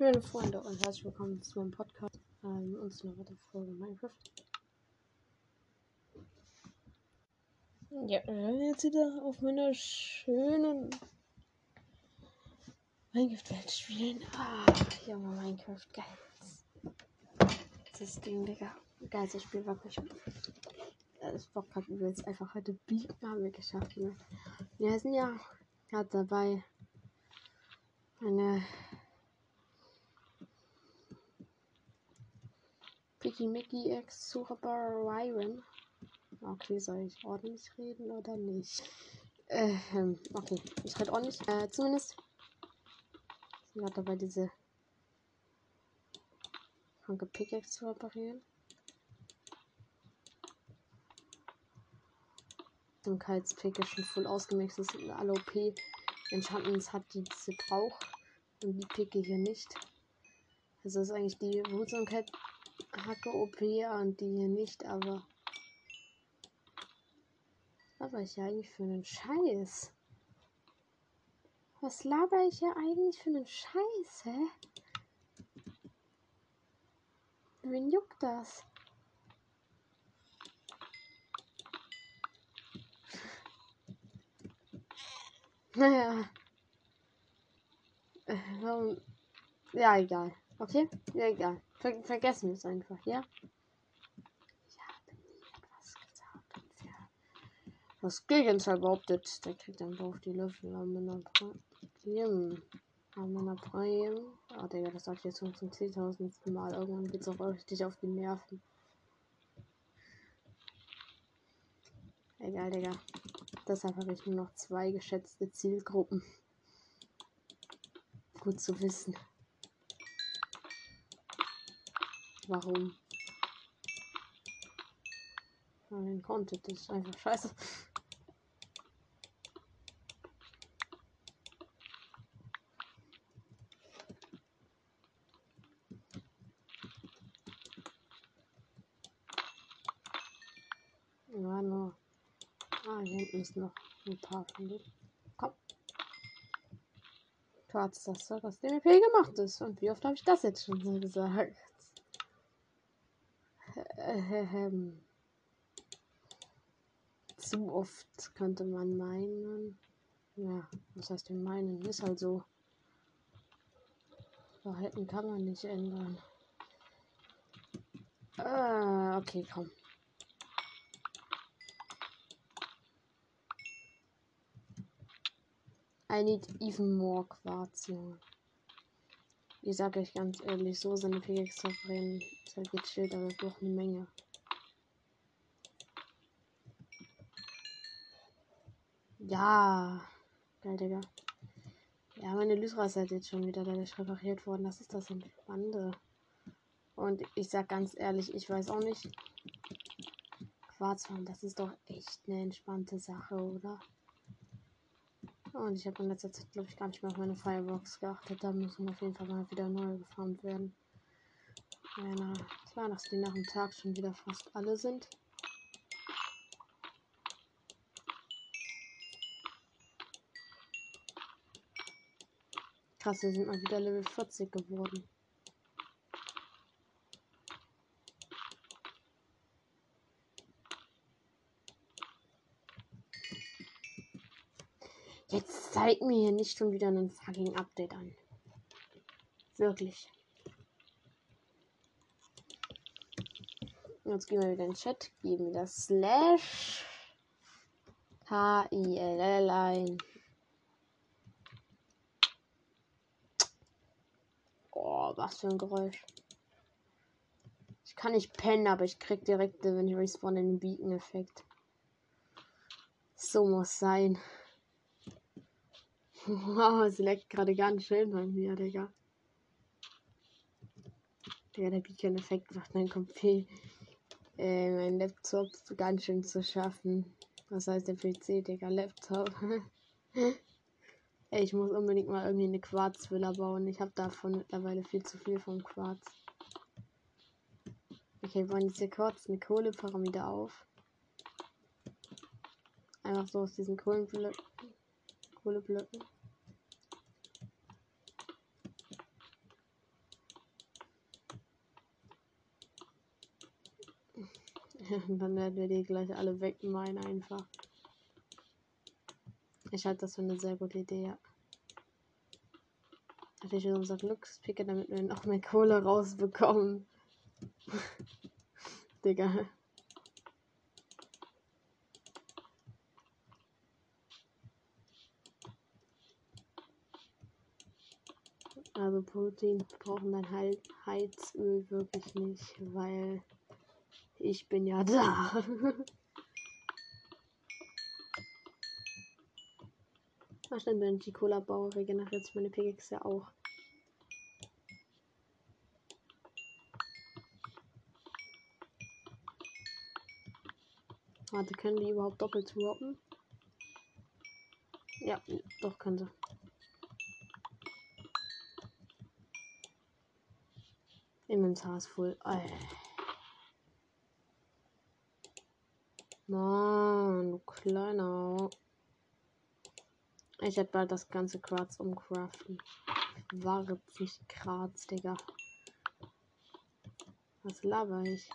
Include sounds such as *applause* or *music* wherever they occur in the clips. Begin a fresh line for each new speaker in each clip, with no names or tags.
Meine Freunde und herzlich willkommen zu meinem Podcast ähm, und zu einer weiteren Folge Minecraft. Ja, sind jetzt wieder auf meiner schönen Minecraft-Welt spielen. Ah, Junge, Minecraft, geil. Das Ding, Digga. Geilstes Spiel, wirklich. Das Bock hat übelst einfach heute Beat haben wir geschafft. Ne? Wir sind ja gerade dabei, eine Picky Mickey X Super Ryron. Okay, soll ich ordentlich reden oder nicht? Ähm, okay, ich rede ordentlich. Äh, zumindest sind gerade dabei, diese kranke Pickaxe zu reparieren. Zum Kaltspick ist schon voll ausgemixt. Das ist alle OP. Enchantments hat, die sie braucht. Und die Picke hier nicht. Also ist eigentlich die Wutsamkeit Hacke OP und die hier nicht, aber. Was laber ich ja eigentlich für einen Scheiß? Was laber ich ja eigentlich für einen Scheiß, hä? Wen juckt das? *laughs* Naja. Äh? Ja, egal. Okay? Ja, egal. Ver vergessen wir es einfach, ja? Ich habe nie etwas gesagt und wer Gegenteil behauptet, der kriegt dann auf die Löffel an meiner Premium. An meiner. Ah, oh, Digga, das sag ich jetzt schon zum 10.000. Mal. Irgendwann geht's auch richtig auf die Nerven. Egal, Digga. Deshalb habe ich nur noch zwei geschätzte Zielgruppen. Gut zu wissen. Warum? Mein Content ist einfach scheiße. Ja, nur. Ah, hier hinten ist noch ein paar von denen. Komm. Schwarz, das soll aus dem EP gemacht ist. Und wie oft habe ich das jetzt schon so gesagt? Ähm, zu oft könnte man meinen. Ja, was heißt denn meinen? Ist halt so. Verhalten kann man nicht ändern. Ah, okay, komm. I need even more Quarz. Ich sage euch ganz ehrlich, so seine Pickaxe zu verbrennen, ist halt gechillt, aber braucht eine Menge. Ja. Geil, Digga. Ja, meine Lysra ist halt jetzt schon wieder dadurch repariert worden. Das ist das Entspannende. Und ich sag ganz ehrlich, ich weiß auch nicht. Quarzfarm, das ist doch echt eine entspannte Sache, oder? Und ich habe in letzter Zeit, glaube ich, gar nicht mehr auf meine Firebox geachtet. Da müssen auf jeden Fall mal wieder neu gefarmt werden. Ja, klar, dass die nach dem Tag schon wieder fast alle sind. Krass, wir sind mal wieder Level 40 geworden. Zeigt mir hier nicht schon wieder ein fucking Update an. Wirklich. Jetzt gehen wir wieder in den Chat, geben das Slash H-I-L-L ein. Oh, was für ein Geräusch. Ich kann nicht pennen, aber ich krieg direkt, wenn ich respawn, den Beacon-Effekt. So muss sein. Wow, es leckt gerade ganz schön bei mir, Digga. Digga, der Beacon-Effekt macht mein Computer, äh, mein Laptop ganz schön zu schaffen. Was heißt der PC, Digga? Laptop. *laughs* Ey, ich muss unbedingt mal irgendwie eine Quarzvilla bauen. Ich habe davon mittlerweile viel zu viel vom Quarz. Okay, wir wollen jetzt hier kurz eine Kohlepyramide auf. Einfach so aus diesen Kohlenblöcken. Kohleblöcken. *laughs* dann werden wir die gleich alle wegmeinen einfach. Ich halte das für eine sehr gute Idee, ja. Natürlich unser Glückspicker, damit wir noch mehr Kohle rausbekommen. *laughs* Digga. Also Protein brauchen dann halt Heizöl wirklich nicht, weil ich bin ja da. *laughs* Stimmt, wenn ich die Cola baue, regeneriert sich meine Pickaxe ja auch. Warte, können die überhaupt doppelt droppen? Ja, doch können sie. Inventar ist voll. Ey. Mann, du kleiner. Ich werde bald das ganze Quarz umcraften. Warte sich Graz, Digga. Was laber ich?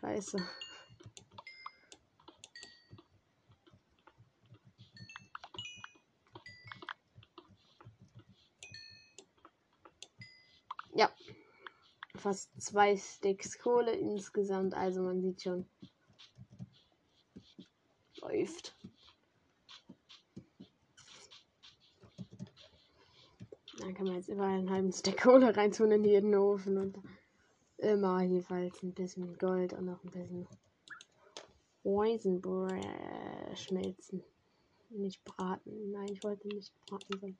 Scheiße. Ja. Fast zwei Sticks Kohle insgesamt, also man sieht schon. Läuft. Da kann man jetzt überall einen halben Stack *laughs* Kohle reintun in jeden Ofen und immer jeweils ein bisschen Gold und noch ein bisschen Weizenbrot schmelzen. Nicht braten. Nein, ich wollte nicht braten sein.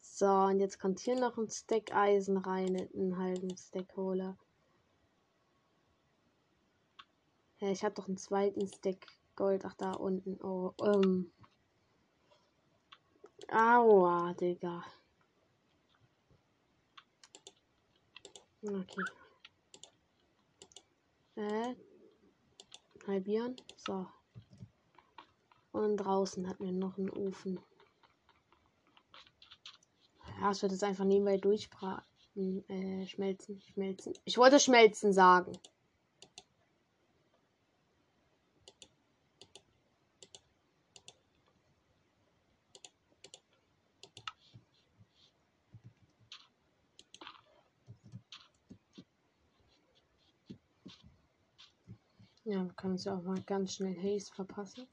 So, und jetzt kommt hier noch ein Stack Eisen rein, einen halben Stack Kohle. Ja, ich habe doch einen zweiten Stack Gold. Ach, da unten. Oh, ähm. Aua, Digga. Okay. Äh. Halbieren. So. Und draußen hat mir noch einen Ofen. Ja, es wird jetzt einfach nebenbei durchbraten. Äh, schmelzen, schmelzen. Ich wollte schmelzen sagen. Uns ja auch mal ganz schnell Haze verpassen.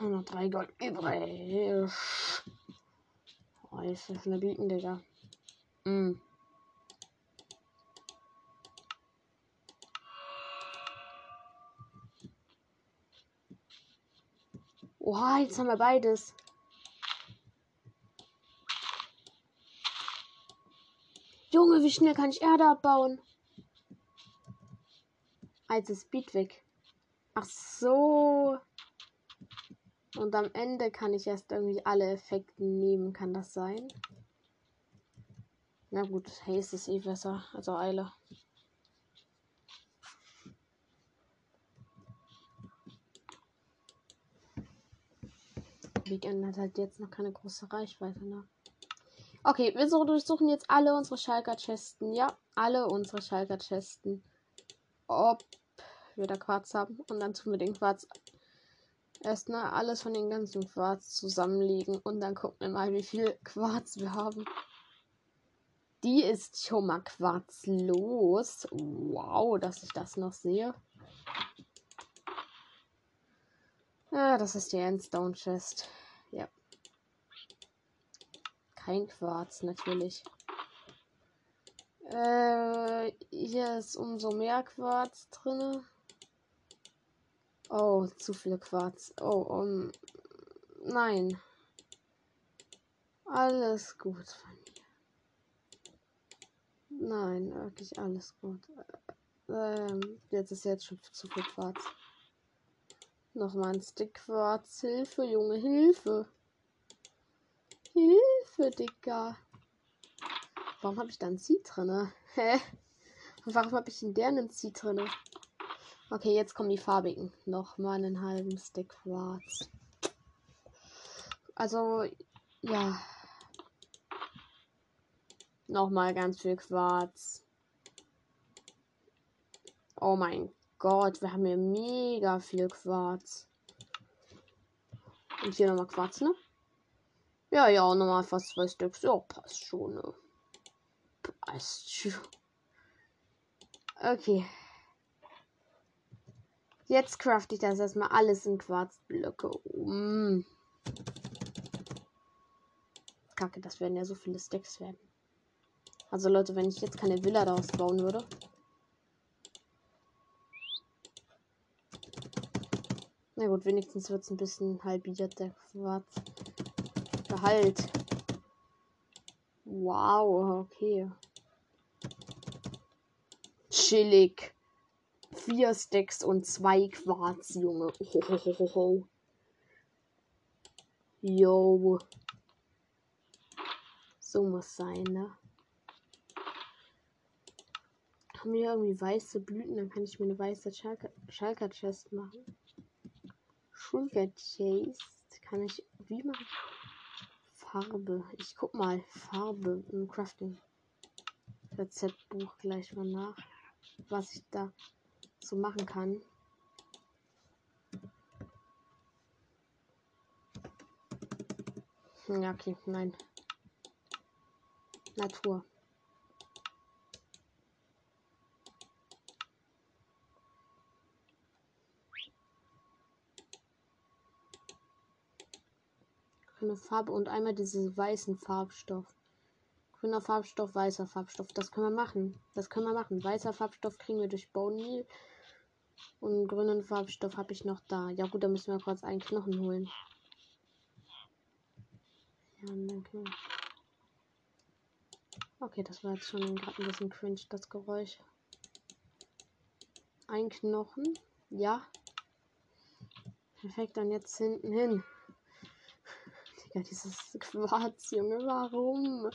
Und noch drei Gold übrig. Oh, ist das eine Bieten, Digga. Mm. Oha, jetzt haben wir beides. Junge, wie schnell kann ich Erde abbauen? Also Speed weg. Ach so. Und am Ende kann ich erst irgendwie alle Effekte nehmen. Kann das sein? Na gut, Haze ist eh besser. Also Eile. Weekend hat halt jetzt noch keine große Reichweite, ne? Okay, wir durchsuchen jetzt alle unsere Schalker-Chesten. Ja, alle unsere Schalker-Chesten ob wir da Quarz haben. Und dann tun wir den Quarz erstmal alles von den ganzen Quarz zusammenlegen und dann gucken wir mal, wie viel Quarz wir haben. Die ist schon mal quarzlos. Wow, dass ich das noch sehe. Ja, das ist die Endstone Chest. Ja. Kein Quarz, natürlich. Äh, hier ist umso mehr Quarz drin. Oh, zu viel Quarz. Oh, um. Nein. Alles gut von mir. Nein, wirklich alles gut. Ähm, jetzt ist jetzt schon zu viel Quarz. Nochmal ein Stick Quarz. Hilfe, Junge, Hilfe. Hilfe, Dicker. Warum habe ich da ein Seed drin? Hä? Und warum habe ich in der einen Seed drin? Okay, jetzt kommen die farbigen. Nochmal einen halben Stick Quarz. Also, ja. Nochmal ganz viel Quarz. Oh mein Gott, wir haben hier mega viel Quarz. Und hier nochmal Quarz, ne? Ja, ja, nochmal fast zwei Stück. Ja, passt schon, ne? Passt schon. Okay. Jetzt craft ich das erstmal alles in Quarzblöcke um. Kacke, das werden ja so viele Stacks werden. Also Leute, wenn ich jetzt keine Villa daraus bauen würde. Na gut, wenigstens wird es ein bisschen halbiert, der Quarz. Gehalt. Wow, okay. Chillig. Vier Stacks und zwei Quarz, Junge. Ohohoho. Yo. So muss sein, ne? Haben wir irgendwie weiße Blüten, dann kann ich mir eine weiße Schalker Chest machen. Schulker Chest kann ich wie machen? Farbe. Ich guck mal. Farbe im Crafting. Rezeptbuch gleich mal nach. Was ich da so machen kann. Ja, okay, nein. Natur. grüne Farbe und einmal diesen weißen Farbstoff. Grüner Farbstoff, weißer Farbstoff. Das können wir machen. Das können wir machen. Weißer Farbstoff kriegen wir durch Bone Meal. Und grünen Farbstoff habe ich noch da. Ja gut, da müssen wir kurz einen Knochen holen. Ja, danke. Okay, das war jetzt schon gerade ein bisschen cringe, das Geräusch. Ein Knochen. Ja. Perfekt, dann jetzt hinten hin. *laughs* Ja, dieses Quarz, Junge, warum?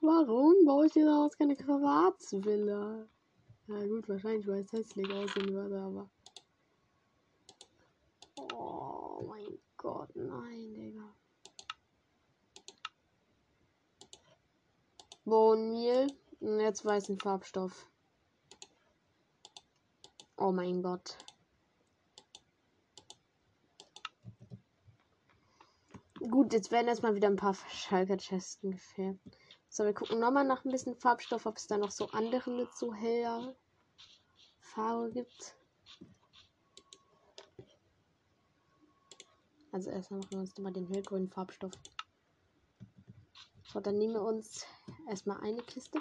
Warum baue ich dir daraus keine Quarzvilla? Ja gut, wahrscheinlich, weil es hässlich aussehen würde, aber... Oh mein Gott, nein, Digga. Bohnenmehl und jetzt weißen Farbstoff. Oh mein Gott. Gut, jetzt werden erstmal wieder ein paar Schalker-Chesten gefärbt. So, wir gucken nochmal nach ein bisschen Farbstoff, ob es da noch so andere mit so heller Farbe gibt. Also erstmal machen wir uns nochmal den hellgrünen Farbstoff. So, dann nehmen wir uns erstmal eine Kiste.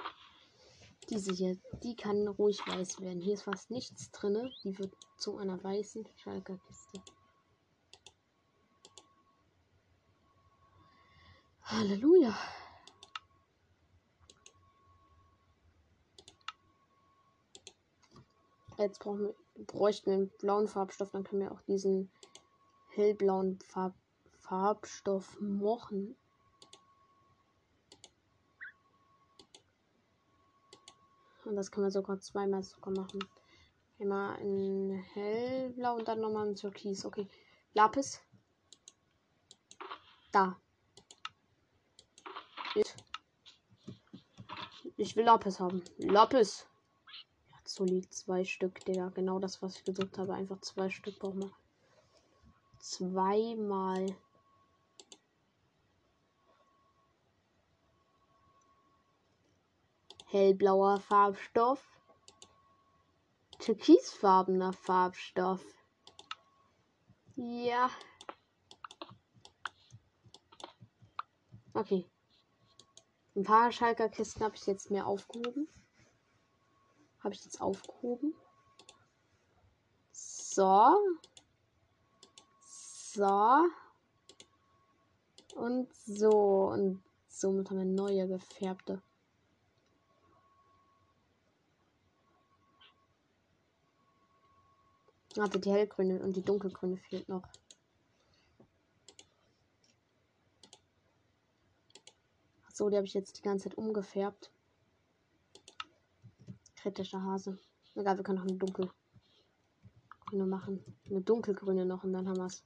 Diese hier, die kann ruhig weiß werden. Hier ist fast nichts drin. Die wird zu einer weißen Schalker Kiste. Halleluja. Jetzt brauchen wir, bräuchten wir einen blauen Farbstoff, dann können wir auch diesen hellblauen Farb, Farbstoff machen. Und das können wir sogar zweimal sogar machen. Einmal in hellblau und dann nochmal in türkis. Okay. Lapis. Da. Ich will Lapis haben. Lapis. Solid zwei Stück, Digga. Genau das, was ich gesucht habe. Einfach zwei Stück brauchen wir. Zweimal. Hellblauer Farbstoff. Türkisfarbener Farbstoff. Ja. Okay. Ein paar Schalker Kisten habe ich jetzt mehr aufgehoben. Habe ich jetzt aufgehoben. So. So. Und so. Und somit haben wir neue gefärbte. Warte, die hellgrüne und die dunkelgrüne fehlt noch. So, die habe ich jetzt die ganze Zeit umgefärbt kritischer Hase. Egal, wir können noch eine dunkelgrüne machen. Eine dunkelgrüne noch und dann haben wir es.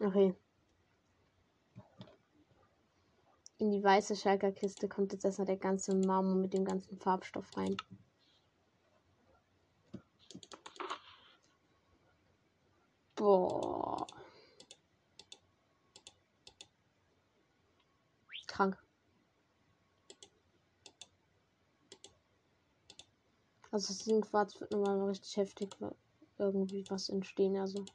Okay. In die weiße Schalker Kiste kommt jetzt erstmal der ganze Marmor mit dem ganzen Farbstoff rein. Also das Ding Quarz wird nochmal richtig heftig irgendwie was entstehen. Also.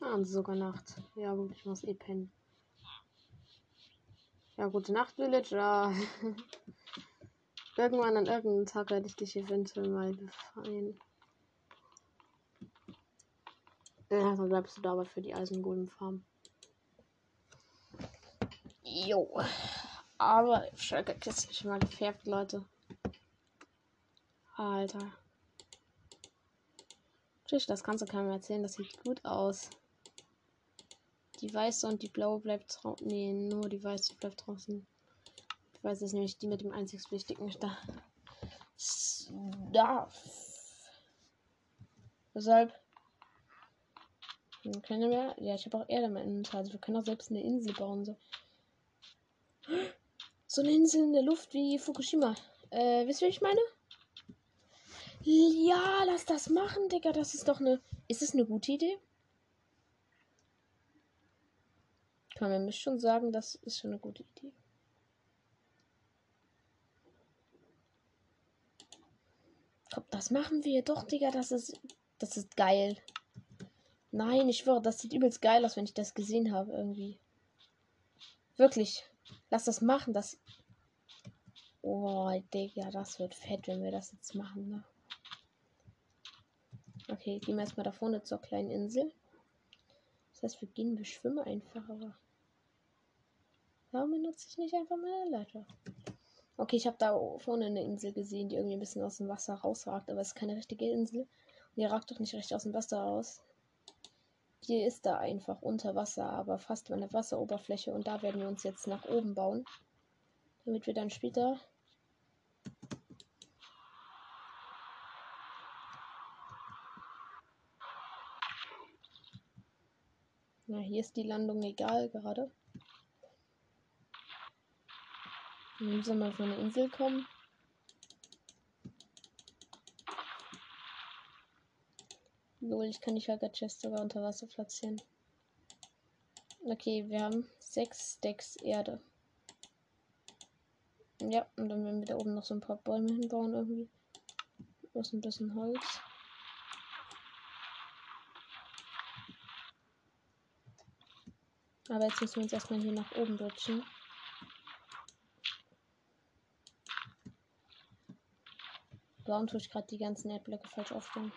Ah, und sogar Nacht. Ja gut, ich muss eh pennen. Ja, gute Nacht, Villager. *laughs* Irgendwann an irgendeinem Tag werde ich dich eventuell mal befreien. Ja, dann bleibst du da aber für die Eisengolem-Farm. Jo. Aber Schalke ist schon mal gefärbt, Leute. Alter. Tschüss, das kannst du keinem erzählen. Das sieht gut aus. Die weiße und die blaue bleibt draußen. Nee, nur die weiße bleibt draußen. Ich weiß es nämlich die mit dem einzig wichtigen da. Stuff. Deshalb können wir. Ja, ich habe auch Erde im Inventar. Also wir können auch selbst eine Insel bauen. So. so eine Insel in der Luft wie Fukushima. Äh, wisst ihr, was ich meine? Ja, lass das machen, Digga. Das ist doch eine. Ist es eine gute Idee? Kann man mir schon sagen, das ist schon eine gute Idee. Komm, das machen wir doch, Digga. Das ist. Das ist geil. Nein, ich schwöre, das sieht übelst geil aus, wenn ich das gesehen habe irgendwie. Wirklich. Lass das machen, das. Oh, Digga, das wird fett, wenn wir das jetzt machen, ne? Okay, gehen wir erstmal da vorne zur kleinen Insel. Das heißt, wir gehen, wir schwimmen einfach, aber. Warum benutze ich nicht einfach meine Leiter? Okay, ich habe da vorne eine Insel gesehen, die irgendwie ein bisschen aus dem Wasser rausragt, aber es ist keine richtige Insel. Und die ragt doch nicht richtig aus dem Wasser raus. Die ist da einfach unter Wasser, aber fast an der Wasseroberfläche. Und da werden wir uns jetzt nach oben bauen. Damit wir dann später Na, hier ist die Landung egal gerade. Wir müssen mal von der Insel kommen. Lol, ich kann die Shulker Chest sogar unter Wasser platzieren. Okay, wir haben sechs Stacks Erde. Ja, und dann werden wir da oben noch so ein paar Bäume hinbauen irgendwie. Aus ein bisschen Holz. Aber jetzt müssen wir uns erstmal hier nach oben rutschen. Warum tue ich gerade die ganzen Erdblöcke falsch aufstellen?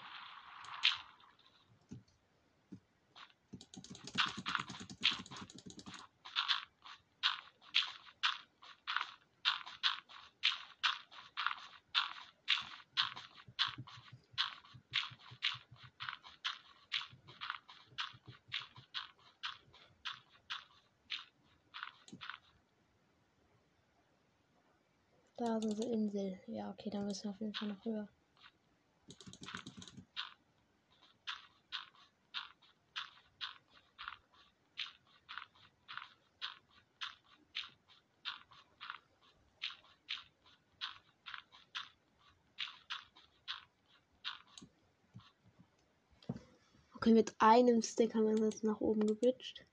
Da ist Insel. Ja, okay, dann müssen wir auf jeden Fall noch höher. Okay, mit einem Stick haben wir jetzt nach oben gebridged.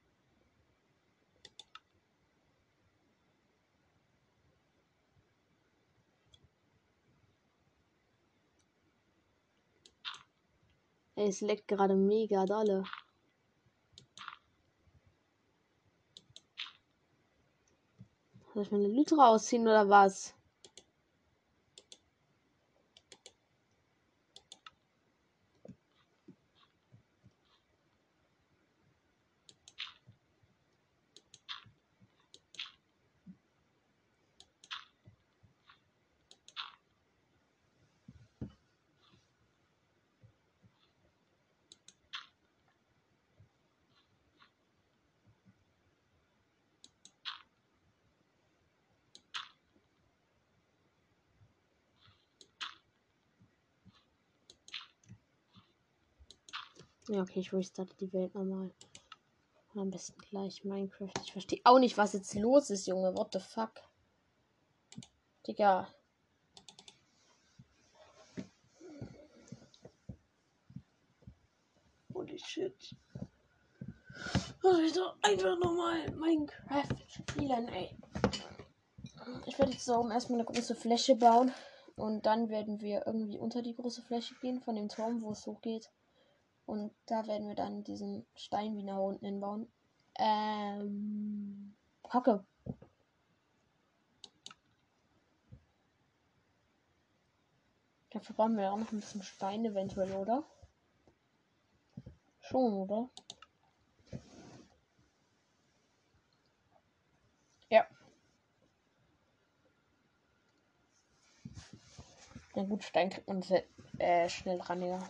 Ey, es leckt gerade mega dolle. Soll ich meine Lüte rausziehen oder was? Ja, okay, ich restarte die Welt nochmal. Am besten gleich Minecraft. Ich verstehe auch nicht, was jetzt los ist, Junge. What the fuck? Digga. Holy shit. Alter, einfach nochmal Minecraft spielen, ey. Ich werde jetzt so erstmal eine große Fläche bauen. Und dann werden wir irgendwie unter die große Fläche gehen von dem Turm, wo es hochgeht. Und da werden wir dann diesen Stein wieder unten hinbauen. Ähm. Kacke. Dafür brauchen wir auch noch ein bisschen Stein eventuell, oder? Schon, oder? Ja. Na gut, Stein kriegt man sehr, äh, schnell ran, ja.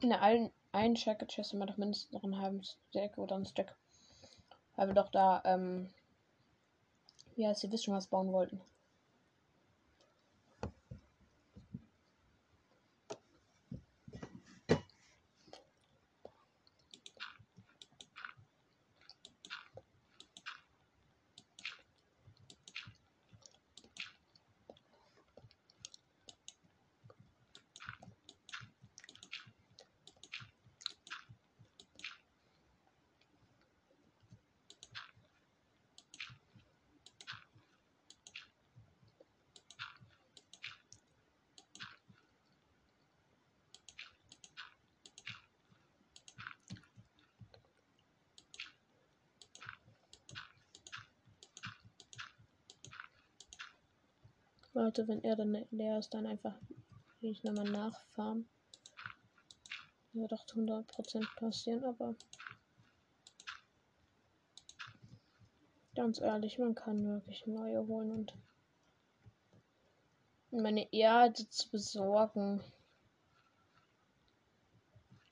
In allen einen Shacket Chest immer doch mindestens noch einen halben Stack oder ein Stack. Weil wir doch da, ähm, ja, Sie wissen was bauen wollten. Leute, wenn er dann leer ist, dann einfach ich nochmal nachfarmen. Das wird doch zu 100% passieren, aber ganz ehrlich, man kann wirklich neue holen und meine Erde zu besorgen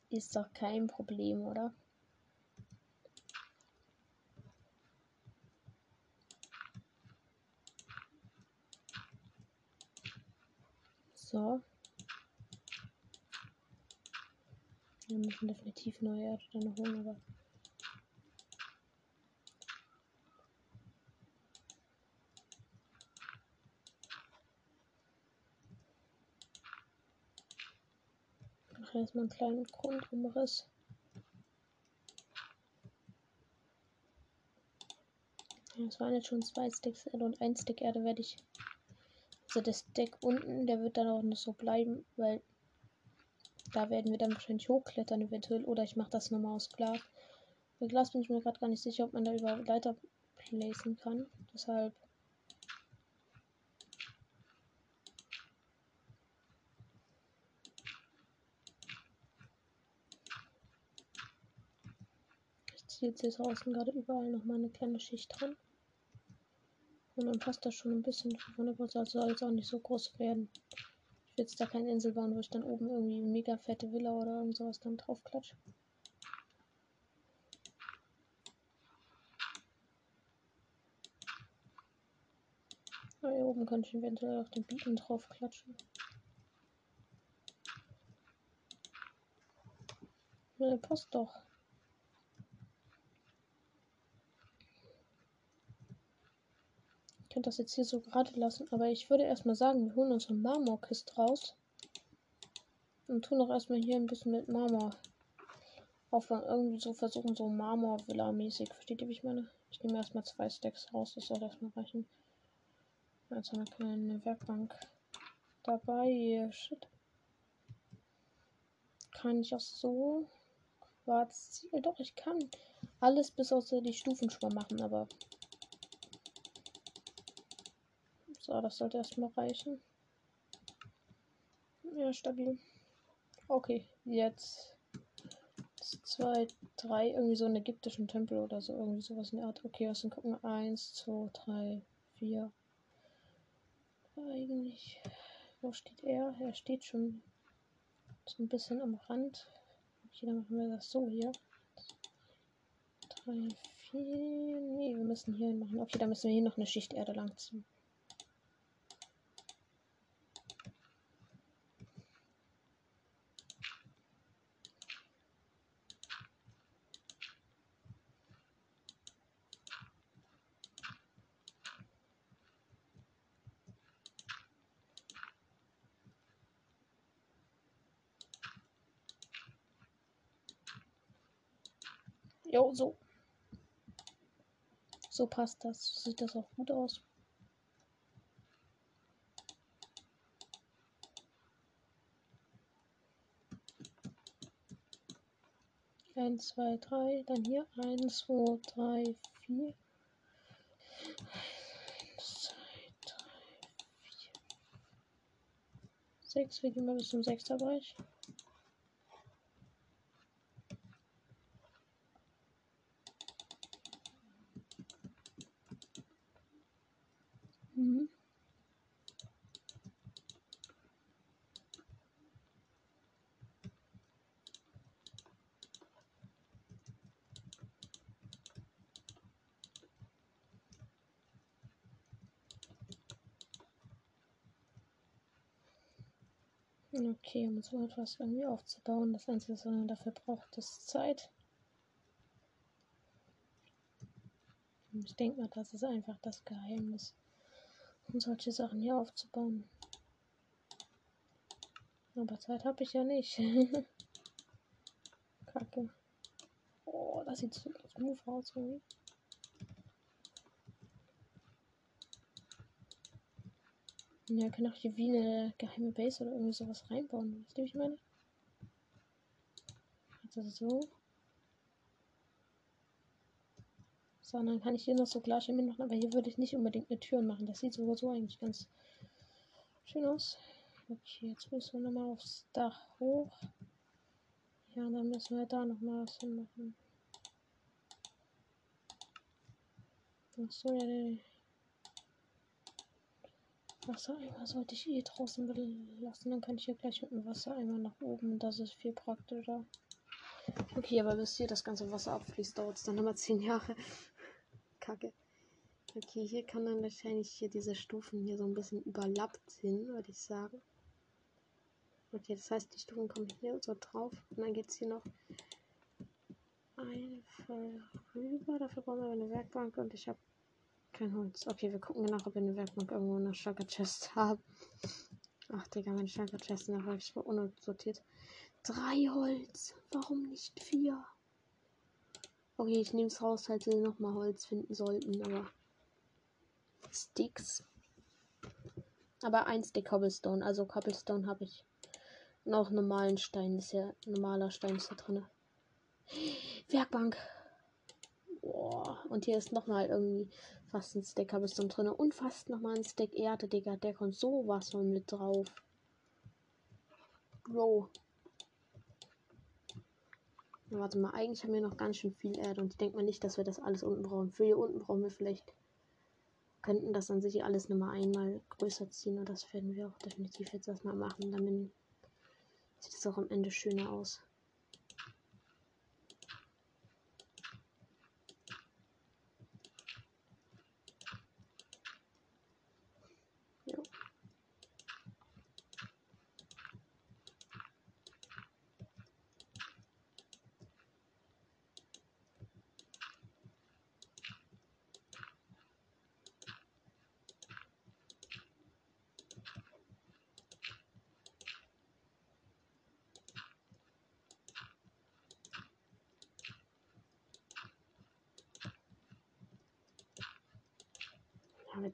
ist doch kein Problem, oder? So. Wir müssen definitiv neue Erde dann holen, aber. Ach, erstmal einen kleinen Grundumriss. Das waren jetzt schon zwei Sticks Erde und ein Stick Erde werde ich also das Deck unten, der wird dann auch nicht so bleiben, weil da werden wir dann wahrscheinlich hochklettern eventuell. Oder ich mache das nochmal aus Glas. Bei Glas bin ich mir gerade gar nicht sicher, ob man da überhaupt Leiter placen kann. Deshalb. Ich ziehe jetzt hier draußen gerade überall noch mal eine kleine Schicht dran. Und dann passt das schon ein bisschen 500%, also soll jetzt auch nicht so groß werden. Ich will jetzt da keine Insel bauen, wo ich dann oben irgendwie mega fette Villa oder irgend sowas dann drauf klatsche. hier oben könnte ich eventuell auch den Bieten drauf klatschen. Ja, passt doch. Könnte das jetzt hier so gerade lassen, aber ich würde erstmal sagen, wir holen unsere Marmorkiste raus. Und tun auch erstmal hier ein bisschen mit Marmor aufbauen. Irgendwie so versuchen, so Marmor-Villa-mäßig. Versteht ihr, wie ich meine? Ich nehme erstmal zwei Stacks raus, das soll erstmal reichen. Jetzt haben wir keine Werkbank dabei. Shit. Kann ich auch so Quarzziel? Doch, ich kann alles bis außer die Stufen schon mal machen, aber So, das sollte erstmal reichen. Ja, stabil. Okay, jetzt zwei, drei, irgendwie so einen ägyptischen Tempel oder so, irgendwie sowas in der Art. Okay, was denn gucken? Eins, zwei, drei, vier. Eigentlich. Wo steht er? Er steht schon so ein bisschen am Rand. Okay, dann machen wir das so hier. Drei,
viel. Nee, wir müssen hier machen. Okay, da müssen wir hier noch eine Schicht Erde lang ziehen. Jo, so. So passt das. Sieht das auch gut aus. Eins, zwei, drei, dann hier eins, zwei, drei, vier. Eins, zwei, drei, vier. Sechs, wir gehen mal bis zum Sechsterbereich. Mhm. Okay, um so etwas irgendwie aufzubauen. Das Einzige, was man dafür braucht, ist Zeit. Ich denke mal, das ist einfach das Geheimnis, um solche Sachen hier aufzubauen. Aber Zeit habe ich ja nicht. *laughs* Kacke. Oh, das sieht so smooth aus irgendwie. Ja, kann auch hier wie eine geheime Base oder irgendwie sowas reinbauen. Weißt du, wie ich meine? Also so. So, dann kann ich hier noch so Glasscheiben machen, aber hier würde ich nicht unbedingt eine Tür machen. Das sieht sogar so eigentlich ganz schön aus. Okay, jetzt müssen wir nochmal aufs Dach hoch. Ja, dann müssen wir da nochmal was hinmachen. Achso, ja, nee. Wassereimer sollte ich eh draußen lassen. Dann kann ich hier gleich mit dem Wassereimer nach oben. Das ist viel praktischer. Okay, aber bis hier das ganze Wasser abfließt, dauert es dann nochmal 10 Jahre. *laughs* Kacke. Okay, hier kann dann wahrscheinlich hier diese Stufen hier so ein bisschen überlappt sind, würde ich sagen. Okay, das heißt, die Stufen kommen hier so drauf. Und dann geht es hier noch eine rüber. Dafür brauchen wir eine Werkbank und ich habe kein Holz. Okay, wir gucken nach, ob wir eine Werkbank irgendwo in der Shulker Chest haben. Ach, Digga, meine Shulker Chest sind einfach so unsortiert. Drei Holz. Warum nicht vier? Okay, ich nehme es raus, falls wir nochmal Holz finden sollten, aber. Sticks. Aber ein Stick Cobblestone. Also Cobblestone habe ich. Und auch normalen Stein ist ja. Normaler Stein ist da drin. *gasps* Werkbank. Boah. Und hier ist nochmal irgendwie fast ein Stack Cobblestone drin. Und fast nochmal ein Stack Erde, Digga. Der kommt sowas von mit drauf. Bro. Warte mal, eigentlich haben wir noch ganz schön viel Erde und ich denke mal nicht, dass wir das alles unten brauchen. Für hier unten brauchen wir vielleicht, könnten das an sich alles nochmal einmal größer ziehen und das werden wir auch definitiv jetzt erstmal machen. Damit sieht es auch am Ende schöner aus. Jo.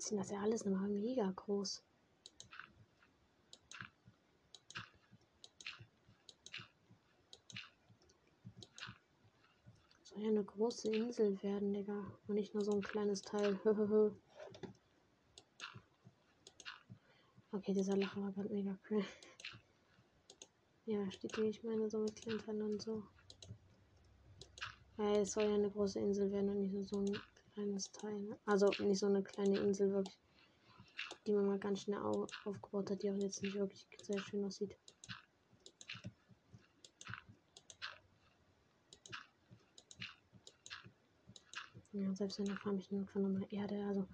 Ziehen das ja alles nochmal mega groß. Soll ja eine große Insel werden, Digga. Und nicht nur so ein kleines Teil. *laughs* okay, dieser Lacher war gerade mega cool. *laughs* Ja, steht wie ich meine, so mit kleinen und so. Ja, es soll ja eine große Insel werden und nicht nur so ein kleines Teil. ne? Also nicht so eine kleine Insel wirklich, die man mal ganz schnell au aufgebaut hat, die auch jetzt nicht wirklich sehr schön aussieht.
Ja, selbst wenn der farm ich nur nochmal Erde. Also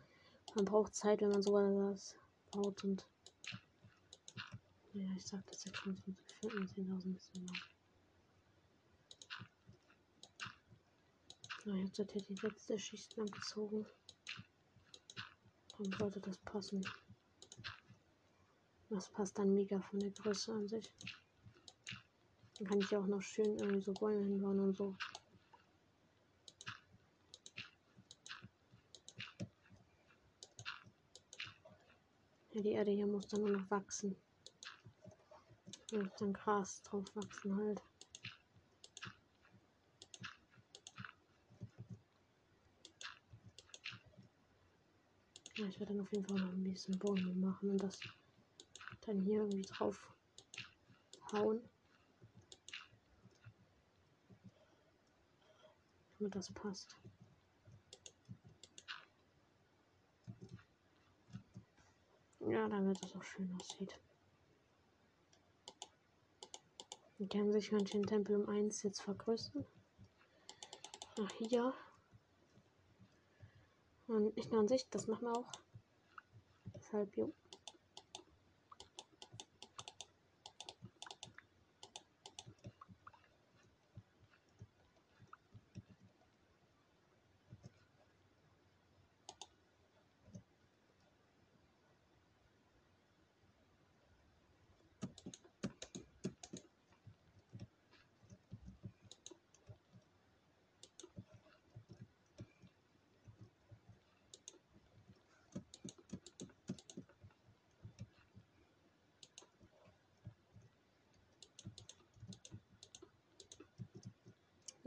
man braucht Zeit, wenn man sowas baut und. Ja, ich sag das jetzt schon so gefühlt 10.000 Na, jetzt hat er die letzte Schicht lang gezogen. Dann sollte das passen. Das passt dann mega von der Größe an sich. Dann kann ich auch noch schön irgendwie so Bäume hinbauen und so. Ja, die Erde hier muss dann nur noch wachsen. Und dann Gras drauf wachsen halt. Ich werde dann auf jeden Fall noch ein bisschen Bäume machen und das dann hier irgendwie drauf hauen. Damit das passt. Ja, damit es auch schön aussieht. Wir können sich manche den Tempel um 1 jetzt vergrößern. Ach, hier. Und nicht nur an sich, das machen wir auch. Deshalb, jo.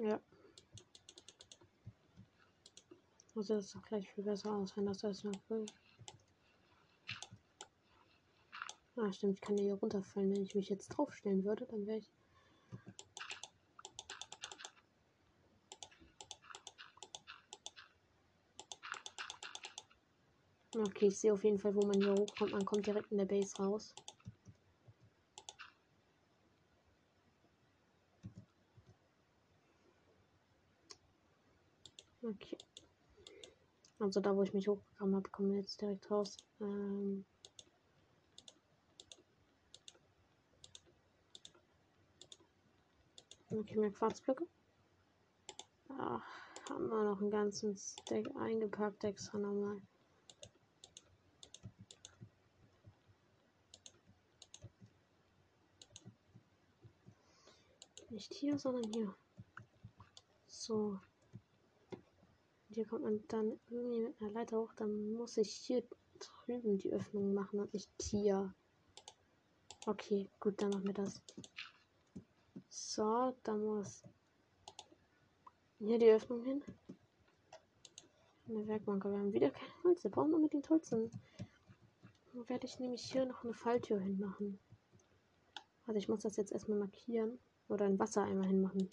Ja. Also das ist doch gleich viel besser aus, wenn das erstmal will. Ah, stimmt, ich kann hier runterfallen. Wenn ich mich jetzt draufstellen würde, dann wäre ich. Okay, ich sehe auf jeden Fall, wo man hier hochkommt. Man kommt direkt in der Base raus. Okay. Also da, wo ich mich hochgekommen habe, kommen wir jetzt direkt raus. Ähm okay, mehr Quarzblöcke. Ach, haben wir noch einen ganzen Stack eingepackt extra nochmal. Nicht hier, sondern hier. So. Hier kommt man dann irgendwie mit einer Leiter hoch. Dann muss ich hier drüben die Öffnung machen und nicht hier. Okay, gut, dann machen wir das. So, da muss hier die Öffnung hin. Eine Werkbank, wir haben wieder kein Holz. Wir brauchen unbedingt Holz. Dann werde ich nämlich hier noch eine Falltür hinmachen. Also ich muss das jetzt erstmal markieren. Oder ein Wassereimer hinmachen.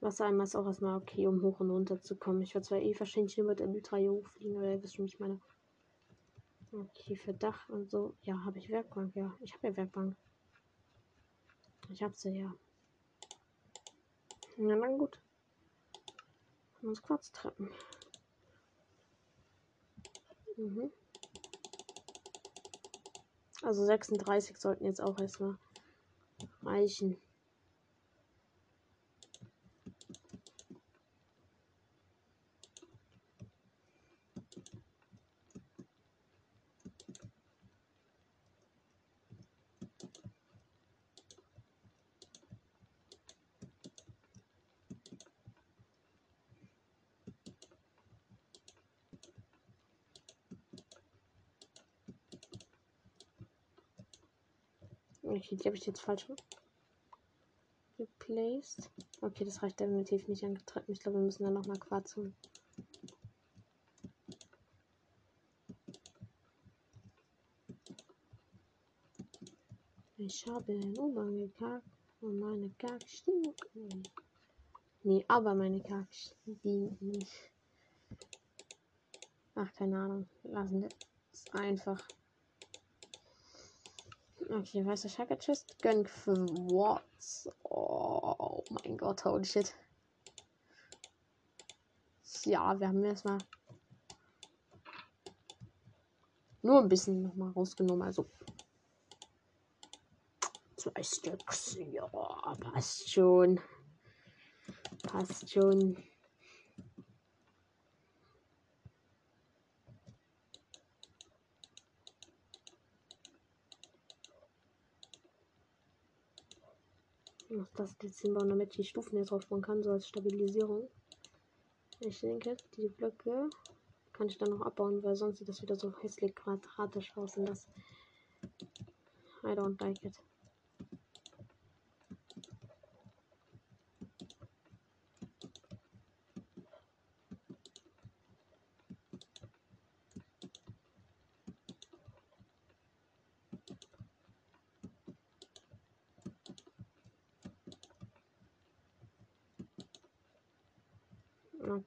Wassereimer ist auch erstmal okay, um hoch und runter zu kommen. Ich werde zwar eh wahrscheinlich nur mit der Ultra hochfliegen, aber ihr wisst schon, ich meine. Okay, für Dach und so. Ja, habe ich Werkbank, ja. Ich habe ja Werkbank. Ich habe sie ja. Na dann gut. Haben uns Quarztreppen. Mhm. Also 36 sollten jetzt auch erstmal reichen. Okay, die habe ich jetzt falsch replaced. Okay, das reicht definitiv nicht angetreten. Ich glaube, wir müssen dann nochmal Quarz holen. Ich habe den U-Bahn gekackt und meine Kack stinkt. Nee, aber meine Kack stinkt nicht. Ach, keine Ahnung. Lassen wir es einfach. Okay, weißer Shaka Chest. Gönn für Watts. Oh mein Gott, holy shit. Ja, wir haben erstmal nur ein bisschen nochmal rausgenommen. Also zwei Stücks. Ja, passt schon. Passt schon. Muss das jetzt hinbauen, damit ich die Stufen jetzt aufbauen kann, so als Stabilisierung. Ich denke, die Blöcke kann ich dann noch abbauen, weil sonst sieht das wieder so hässlich quadratisch aus und das I don't like it.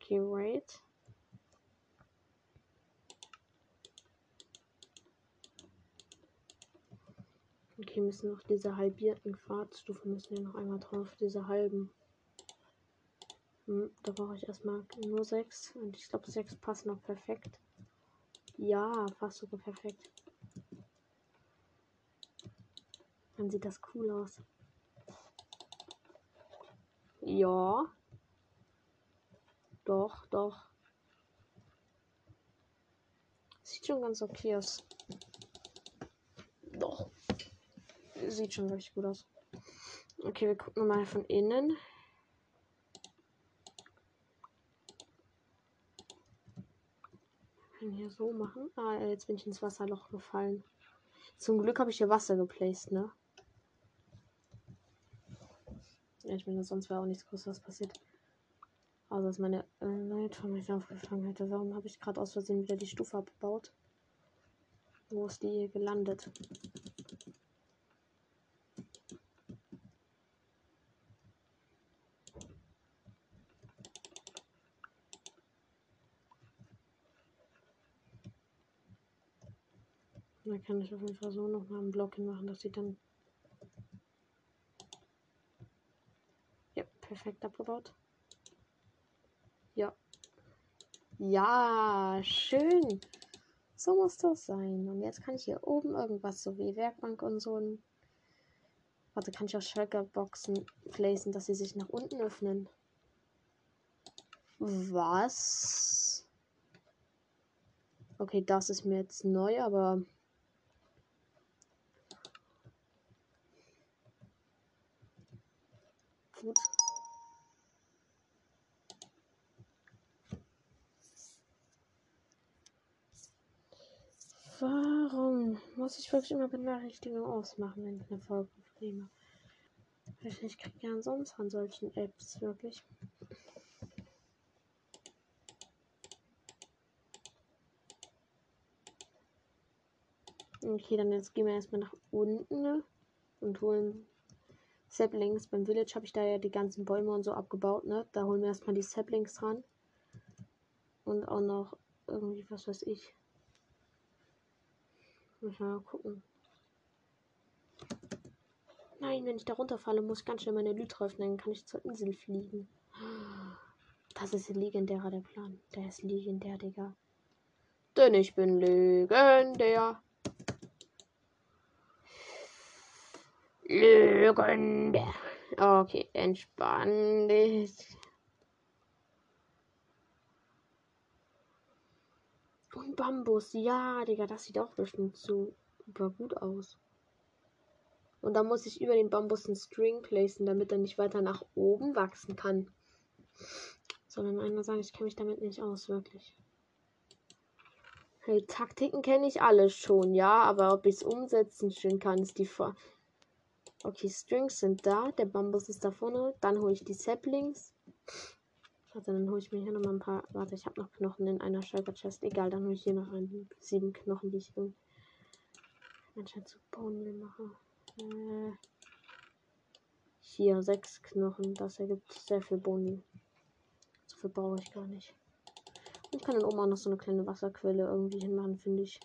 Okay, wait. Okay, müssen noch diese halbierten Quarzstufen müssen wir noch einmal drauf, diese halben. Hm, da brauche ich erstmal nur sechs und ich glaube sechs passen noch perfekt. Ja, fast sogar perfekt. Dann sieht das cool aus. Ja. Doch, doch. Sieht schon ganz okay aus. Doch. Sieht schon wirklich gut aus. Okay, wir gucken mal von innen. Können hier so machen. Ah, jetzt bin ich ins Wasserloch gefallen. Zum Glück habe ich hier Wasser geplaced, ne? Ja, ich meine, sonst wäre auch nichts Großes passiert. Also, dass meine äh, Leitform mich aufgefangen hätte. Warum habe ich gerade aus Versehen wieder die Stufe abgebaut? Wo ist die gelandet? Da kann ich auf jeden Fall so noch mal einen Block hinmachen, dass sie dann. Ja, perfekt abgebaut. Ja. Ja, schön. So muss das sein. Und jetzt kann ich hier oben irgendwas, so wie Werkbank und so. Warte, kann ich auch Shulker-Boxen placen, dass sie sich nach unten öffnen? Was? Okay, das ist mir jetzt neu, aber. Muss ich wirklich immer Benachrichtigungen ausmachen, wenn ich eine Folge aufnehme? Ich kriege ja sonst von solchen Apps wirklich. Okay, dann jetzt gehen wir erstmal nach unten ne? und holen Saplings. Beim Village habe ich da ja die ganzen Bäume und so abgebaut, ne? Da holen wir erstmal die Saplings dran. Und auch noch irgendwie, was weiß ich. Muss mal gucken. Nein, wenn ich da runterfalle, muss ich ganz schnell meine Lütre öffnen, dann kann ich zur Insel fliegen. Das ist legendärer der Plan. Der ist legendär, Digga. Denn ich bin legendär. Legendär. Okay, entspann dich. Und Bambus, ja, Digga, das sieht auch bestimmt super gut aus. Und da muss ich über den Bambus einen String placen, damit er nicht weiter nach oben wachsen kann. Sondern einer sagen, ich kenne mich damit nicht aus, wirklich. Hey, Taktiken kenne ich alle schon, ja, aber ob ich es umsetzen schön kann, ist die Frage. Okay, Strings sind da, der Bambus ist da vorne. Dann hole ich die Saplings. Warte, dann hole ich mir hier nochmal ein paar. Warte, ich habe noch Knochen in einer Shulker Chest. Egal, dann hole ich hier noch ein, sieben Knochen, die ich anscheinend zu Bone mache. Äh, hier sechs Knochen. Das ergibt sehr viel Boni. So viel brauche ich gar nicht. Und kann dann oben auch noch so eine kleine Wasserquelle irgendwie hinmachen, finde ich.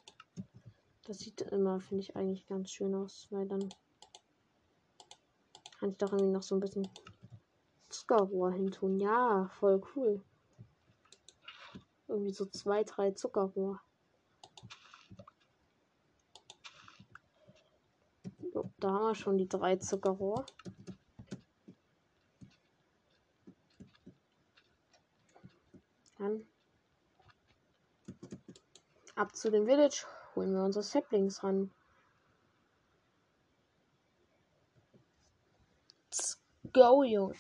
Das sieht immer, finde ich, eigentlich ganz schön aus, weil dann kann ich doch irgendwie noch so ein bisschen Zuckerrohr hin tun. Ja, voll cool. irgendwie so zwei, drei Zuckerrohr. So, da haben wir schon die drei Zuckerrohr. Dann ab zu dem Village. Holen wir unsere Saplings ran. Let's go, Junge.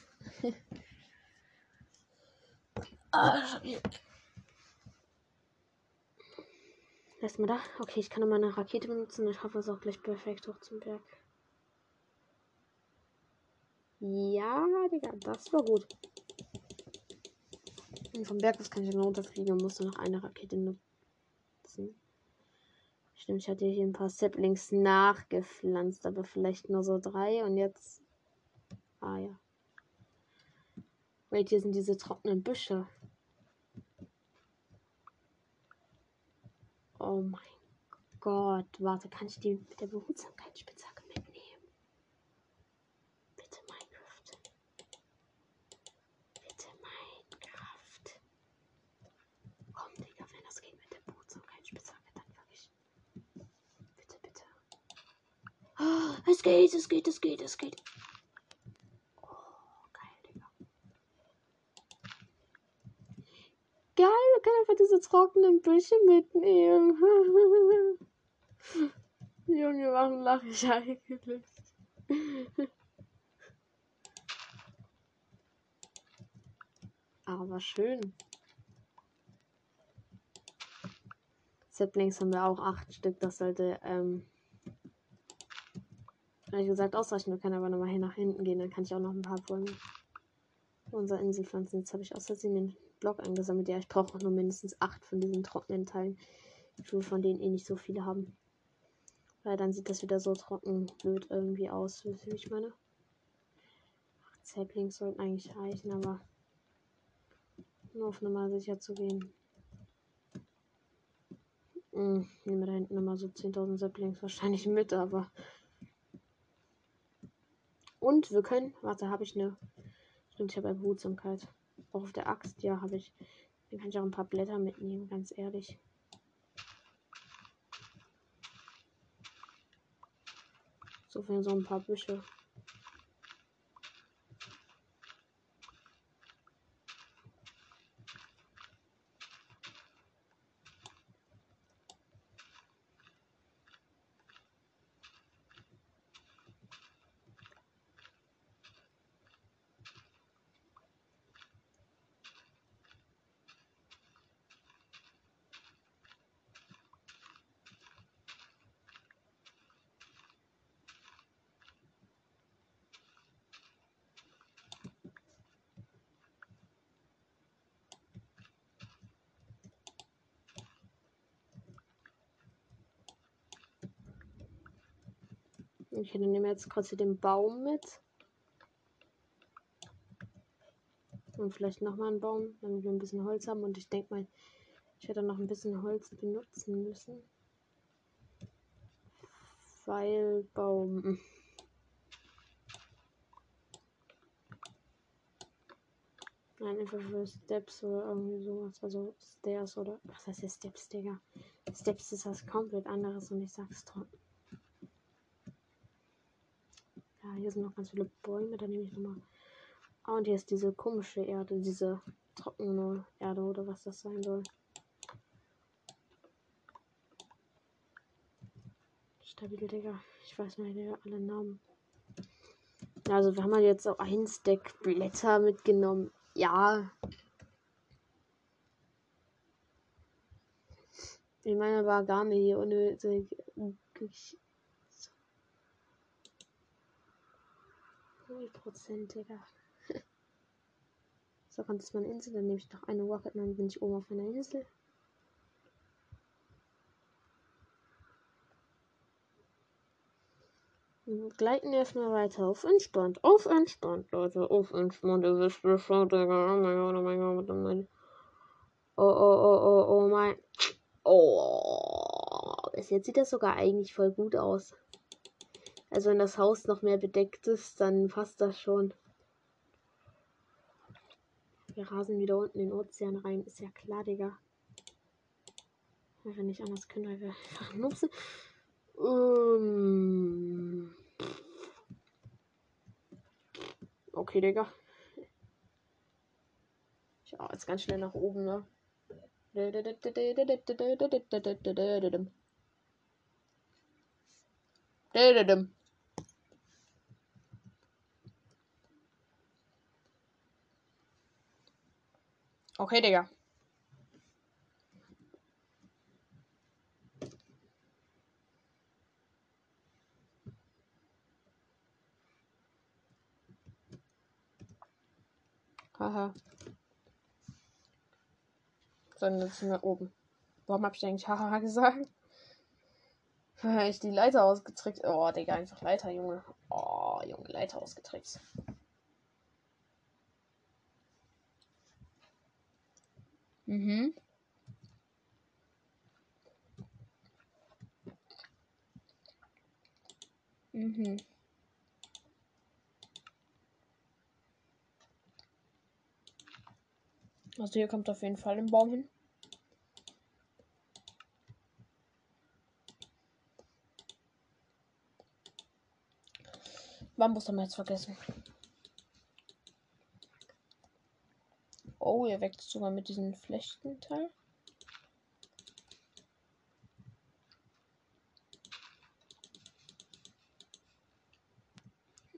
Ah, Erstmal da. Okay, ich kann noch mal eine Rakete benutzen. Ich hoffe, es auch gleich perfekt hoch zum Berg. Ja, Digga, das war gut. Und vom Berg aus kann ich dann runterfliegen und muss noch eine Rakete nutzen. Stimmt, ich hatte hier ein paar Saplings nachgepflanzt, aber vielleicht nur so drei und jetzt. Ah ja. Wait, hier sind diese trockenen Büsche. Oh mein Gott. Warte, kann ich die mit der Behutsamkeitsspitzhacke mitnehmen? Bitte Minecraft. Bitte Minecraft. Komm, Digga, wenn das geht mit der Behutsamkeitsspitzhacke, dann wirklich. Bitte, bitte. Oh, es geht, es geht, es geht, es geht. Können einfach diese trockenen Büsche mitnehmen. *laughs* Junge, warum lache ich eigentlich? Aber schön. Saplings haben wir auch acht Stück. Das sollte, ähm, ehrlich gesagt, ausreichen. Wir können aber nochmal hier nach hinten gehen. Dann kann ich auch noch ein paar Bäume unserer Insel pflanzen. Jetzt habe ich aus Versehen den Block eingesammelt. Ja, ich brauche nur mindestens acht von diesen trockenen Teilen. Ich will von denen eh nicht so viele haben. Weil dann sieht das wieder so trocken blöd irgendwie aus. Wie ich meine? Acht Saplings sollten eigentlich reichen, aber nur auf Nummer sicher zu gehen. Hm, nehmen wir da hinten nochmal so 10.000 Saplings wahrscheinlich mit, aber. Und wir können. Warte, habe ich eine. Stimmt, ich habe eine Behutsamkeit. Auf der Axt, ja, habe ich. Dann kann ich auch ein paar Blätter mitnehmen, ganz ehrlich. So für so ein paar Büsche. Okay, dann nehmen wir jetzt kurz den Baum mit. Und vielleicht nochmal einen Baum, damit wir ein bisschen Holz haben. Und ich denke mal, ich werde noch ein bisschen Holz benutzen müssen. Weil Baum. Nein, einfach für Steps oder irgendwie sowas. Also Stairs oder. Was heißt hier Steps, Digga? Steps ist was komplett anderes und ich sag's trotzdem. Ja, hier sind noch ganz viele Bäume, da nehme ich nochmal. Ah, und hier ist diese komische Erde, diese trockene Erde oder was das sein soll. Stabil, Digga. Ich weiß nicht mehr alle Namen. Also, wir haben halt jetzt auch ein Stack Blätter mitgenommen. Ja. Ich meine, war gar nicht ohne 0%, Digga. *laughs* so, kann das meine Insel, dann nehme ich noch eine Rocket, dann bin ich oben auf einer Insel. Hm, gleiten erstmal weiter auf entspannt, auf entspannt, Leute, auf entspannt, ihr wisst Bescheid, Digga, oh mein Gott, oh mein Gott, oh mein Oh, oh, oh, oh, oh mein. Oh. Jetzt sieht das sogar eigentlich voll gut aus. Also wenn das Haus noch mehr bedeckt ist, dann passt das schon. Wir rasen wieder unten in den Ozean rein. Ist ja klar, Digga. Weil wir nicht anders können, weil wir einfach Noobs sind. Ähm. Okay, Digga. Ich auch jetzt ganz schnell nach oben, ne? Okay, Digga. Haha. Jetzt sind wir oben. Warum hab ich eigentlich haha *laughs* gesagt? Weil ich die Leiter ausgetrickst. Oh, Digga, einfach Leiter, Junge. Oh, Junge, Leiter ausgetrickst. Mhm. Mhm. Also hier kommt auf jeden Fall ein Baum hin. Bambus haben wir jetzt vergessen. Oh, ihr wächst sogar mit diesem Flechtenteil.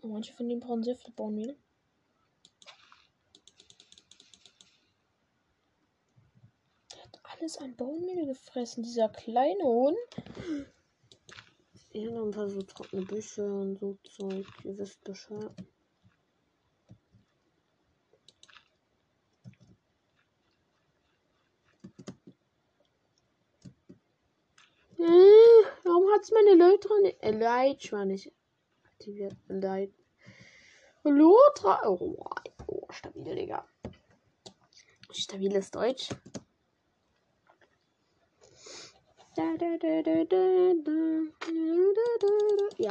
Manche von denen brauchen sehr viel Baummehl. Der hat alles an Baummehl gefressen, dieser kleine Hund. Hier noch ein so trockene Büsche und so Zeug. Ihr wisst Bescheid. Warum hat's meine Leute nicht. Äh, Elytra nicht aktiviert? Leit. Lotra. Oh, oh, stabil, Digga. Stabiles Deutsch. Ja,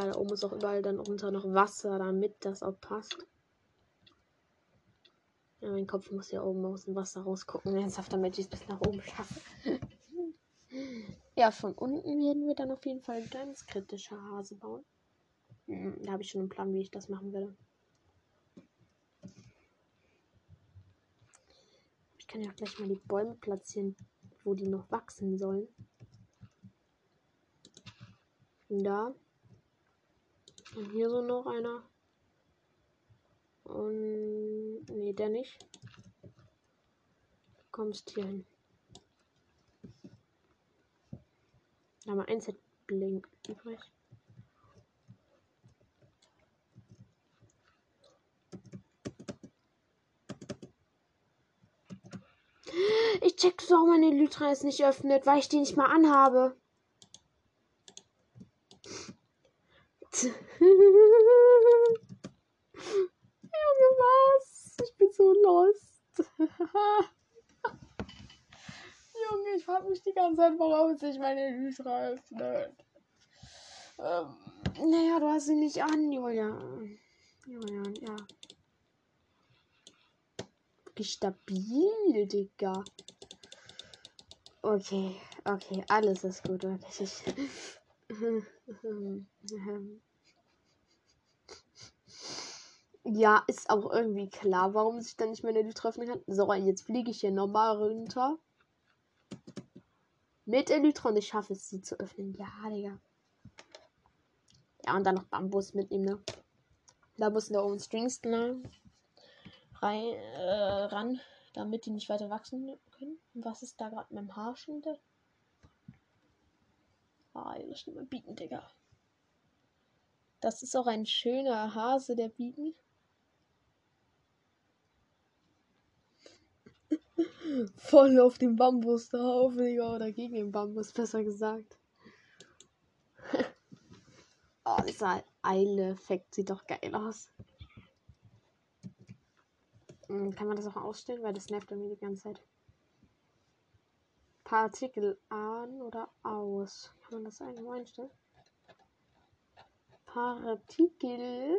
da oben ist auch überall dann unter noch Wasser, damit das auch passt. Ja, mein Kopf muss ja oben aus dem Wasser rausgucken, ernsthaft, damit ich es bis nach oben schaffe. Ja, von unten werden wir dann auf jeden Fall ganz kritische Hase bauen. Hm, Da habe ich schon einen Plan, wie ich das machen werde. Ich kann ja auch gleich mal die Bäume platzieren, wo die noch wachsen sollen. Da. Und hier so noch einer. Und. Nee, der nicht. Du kommst hier hin. Da ein Set Blink übrig. Ich check so, meine Lytra ist nicht öffnet, weil ich die nicht mal anhabe. *laughs* Junge, was? Ich bin so lost. *laughs* Junge, ich frage mich die ganze Zeit, warum sich meine Lytra öffnet. Ähm, naja, du hast sie nicht an, Julian. Julian, ja. Wirklich stabil, Digga. Okay, okay, alles ist gut. *laughs* Ich, ja, ist auch irgendwie klar, warum sich dann nicht in die treffen kann. So, jetzt fliege ich hier normal runter. Mit Elytra und ich schaffe es, sie zu öffnen. Ja, Digga. Ja, und dann noch Bambus mitnehmen, ne? Da müssen da oben Strings lang rein, äh, ran, damit die nicht weiter wachsen können. Was ist da gerade mit dem Haarschen? Da? Ah, ihr müsst mal bieten, Digga. Das ist auch ein schöner Hase, der bieten. Voll auf dem Bambus drauf, Digga. Oder gegen den Bambus, besser gesagt. *laughs* oh, dieser Eile-Effekt sieht doch geil aus. Hm, Kann man das auch ausstellen? Weil das nervt irgendwie die ganze Zeit. Partikel an oder aus? Kann man das irgendwo einstellen? Partikel.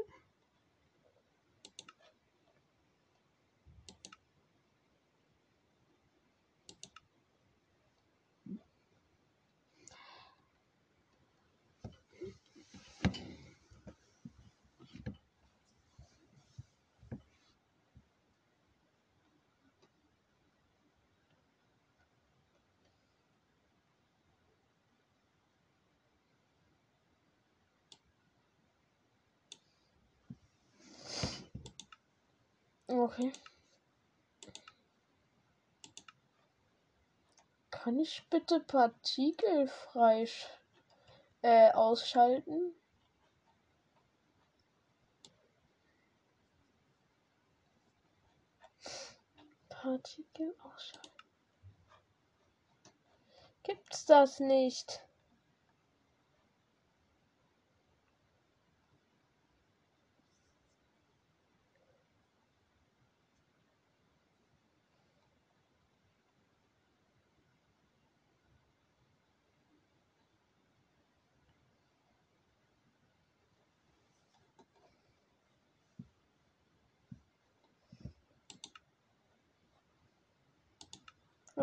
Okay. Kann ich bitte Partikel frei äh, ausschalten? Partikel ausschalten. Gibt's das nicht?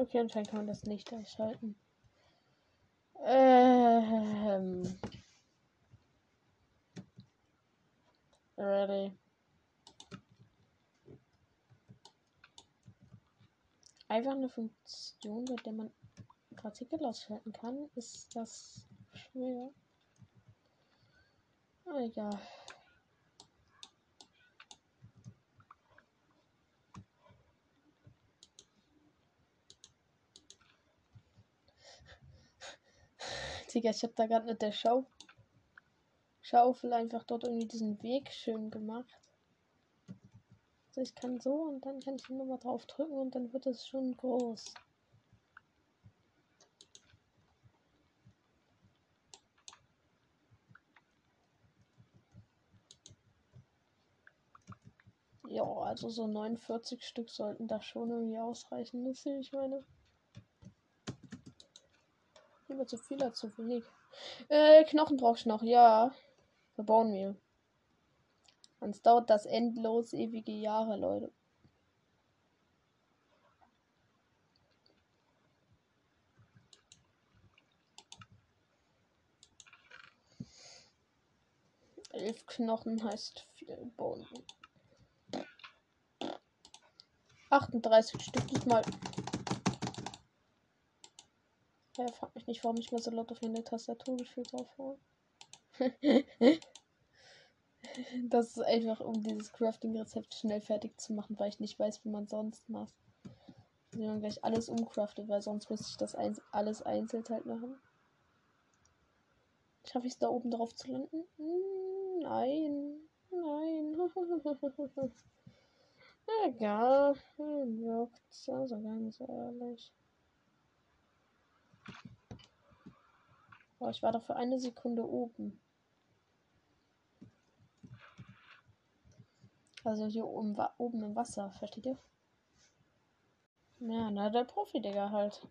Okay, anscheinend kann man das nicht ausschalten. Ähm. Ready. Einfach eine Funktion, bei der man Partikel ausschalten kann, ist das schwer. Ah, egal. Digga, ich habe da gerade mit der Schau Schaufel einfach dort irgendwie diesen Weg schön gemacht. Also ich kann so und dann kann ich nochmal drauf drücken und dann wird es schon groß. Ja, also so 49 Stück sollten da schon irgendwie ausreichen, sehe ich meine. Lieber zu viel zu wenig. Äh, Knochen brauchst du noch, ja. Verbauen wir. Sonst dauert das endlos ewige Jahre, Leute. Elf Knochen heißt viel Boden. 38 Stück diesmal. Ja, frag mich nicht, warum ich mir so laut auf meine Tastatur gefühlt aufhaue. *laughs* das ist einfach, um dieses Crafting-Rezept schnell fertig zu machen, weil ich nicht weiß, wie man sonst macht. Also man gleich alles umcraftet, weil sonst müsste ich das eins alles einzeln halt machen. Schaffe ich es da oben drauf zu landen? Hm, nein. Nein. *laughs* Egal. Juckt's also ganz ehrlich. Oh, ich war doch für eine Sekunde oben. Also hier oben, oben im Wasser, versteht ihr? Ja, na, der Profi, Digga, halt.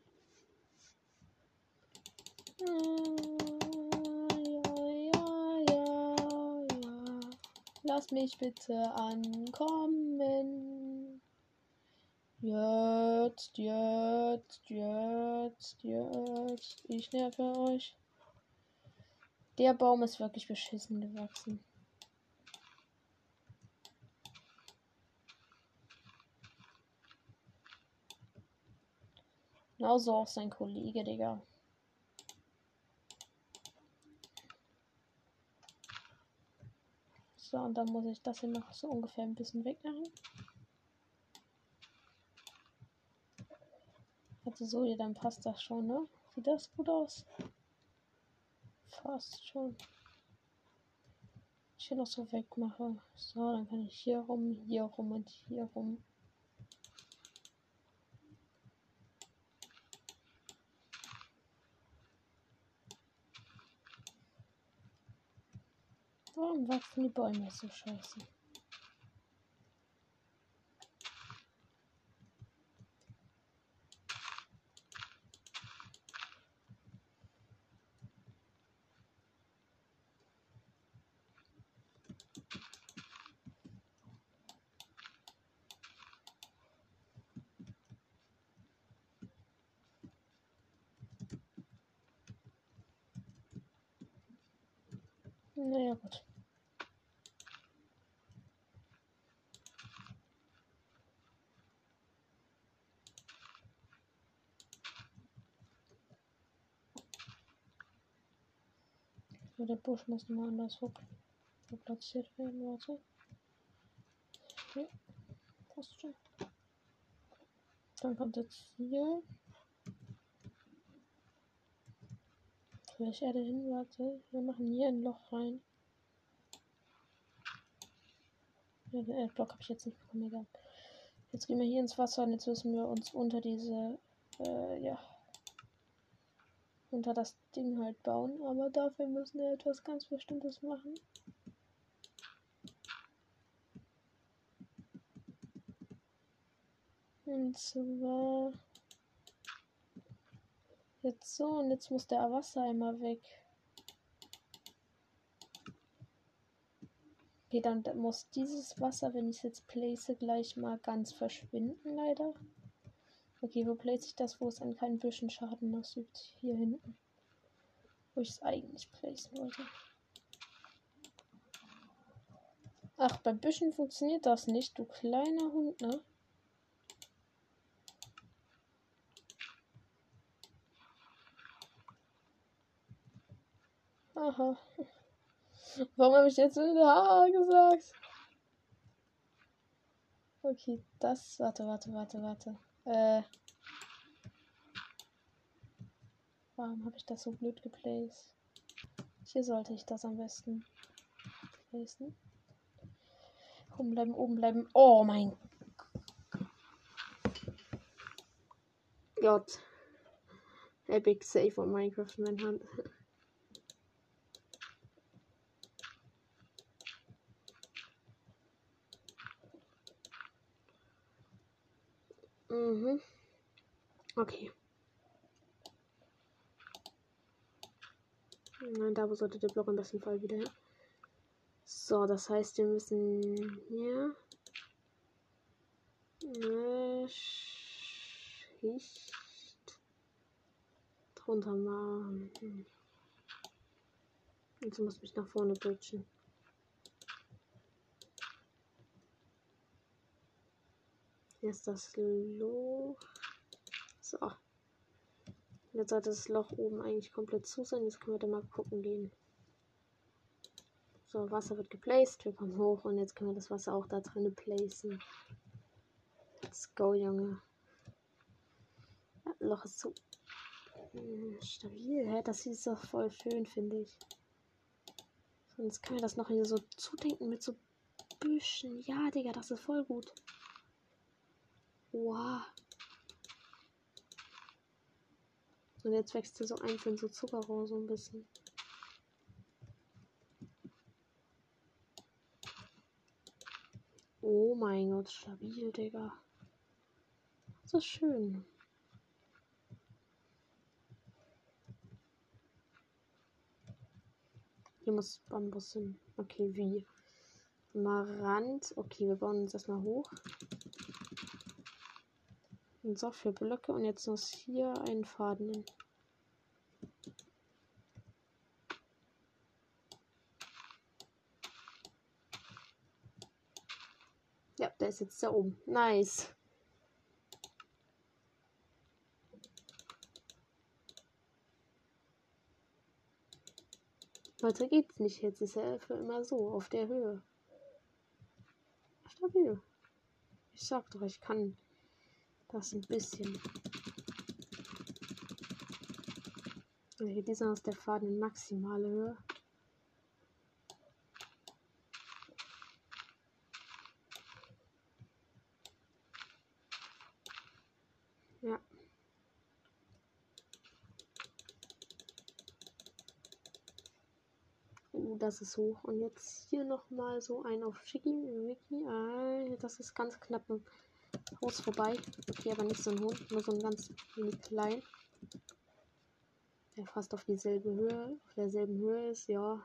Lass mich bitte ankommen. Jetzt, jetzt, jetzt, jetzt. Ich nerve euch. Der Baum ist wirklich beschissen gewachsen. Genauso auch sein Kollege, Digga. So, und dann muss ich das hier noch so ungefähr ein bisschen wegmachen. Also so, ja, dann passt das schon, ne? Sieht das gut aus? Fast schon. Ich hier noch so wegmache. So, dann kann ich hier rum, hier rum und hier rum. Warum wachsen die Bäume so scheiße? Gut. So, der Busch muss mal anderswo platziert werden, warte. Okay. Passt schon. Dann kommt jetzt hier. Vielleicht Erde hin, warte. Wir machen hier ein Loch rein. Ja, den Erdblock habe ich jetzt nicht bekommen, egal. Jetzt gehen wir hier ins Wasser und jetzt müssen wir uns unter diese, äh, ja, unter das Ding halt bauen. Aber dafür müssen wir etwas ganz Bestimmtes machen. Und zwar jetzt so und jetzt muss der Wassereimer weg. Okay, dann muss dieses Wasser, wenn ich es jetzt place, gleich mal ganz verschwinden, leider. Okay, wo place ich das, wo es an keinen Büschen Schaden ausübt? Hier hinten. Wo ich es eigentlich placen wollte. Ach, bei Büschen funktioniert das nicht, du kleiner Hund, ne? Aha. Warum habe ich jetzt Haha gesagt? Okay, das. Warte, warte, warte, warte. Äh. Warum habe ich das so blöd geplaced? Hier sollte ich das am besten placen. Oben bleiben, oben bleiben. Oh mein
Gott. Epic Save on Minecraft in meiner Hand. Mhm. Okay. Nein, da sollte der Block im besten Fall wieder hin. So, das heißt, wir müssen hier eine Schicht drunter machen. Jetzt muss ich mich nach vorne bridgen. Ist das Loch. So. Jetzt sollte das Loch oben eigentlich komplett zu sein. Jetzt können wir da mal gucken gehen. So, Wasser wird geplaced. Wir kommen hoch und jetzt können wir das Wasser auch da drin placen. Let's go, Junge. Ja, Loch ist zu. Hm, stabil, hä? Das ist doch voll schön, finde ich. Sonst können wir das noch hier so zudenken mit so Büschen. Ja, Digga, das ist voll gut. Wow. Und jetzt wächst hier so einzeln so Zuckerrohr so ein bisschen. Oh mein Gott, stabil, Digga. Das ist schön. Hier muss Bambus hin. Okay, wie? Marant. Okay, wir bauen uns erstmal hoch. Und so für Blöcke und jetzt muss hier ein Faden hin. Ja, der ist jetzt da oben. Nice. Weiter geht's nicht. Jetzt ist er für immer so, auf der Höhe. Stabil. Ich sag doch, ich kann das ein bisschen. Okay, dieser ist der Faden in maximale Höhe. Ja. Uh, das ist hoch. Und jetzt hier nochmal so ein auf Schicki. Ah, das ist ganz knapp Haus vorbei. Okay, aber nicht so ein Hund, nur so ein ganz wenig klein. Der fast auf dieselbe Höhe, auf derselben Höhe ist, ja.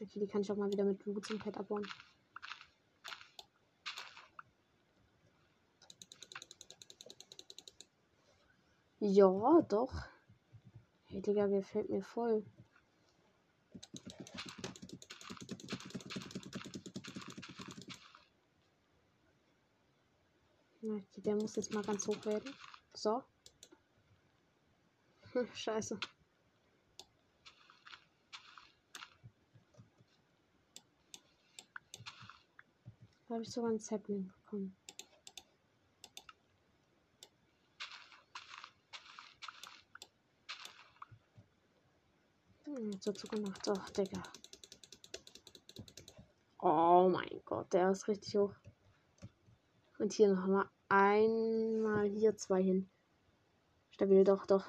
Okay, die kann ich auch mal wieder mit Blut zum Pet abbauen. Ja, doch. Hey, Digga, wer fällt mir voll? Der muss jetzt mal ganz hoch werden. So. Hm, scheiße. Da habe ich sogar einen Sapling bekommen. Hm, so gemacht. Oh, Digga. Oh mein Gott, der ist richtig hoch. Und hier noch mal einmal hier zwei hin. Stabil, doch, doch.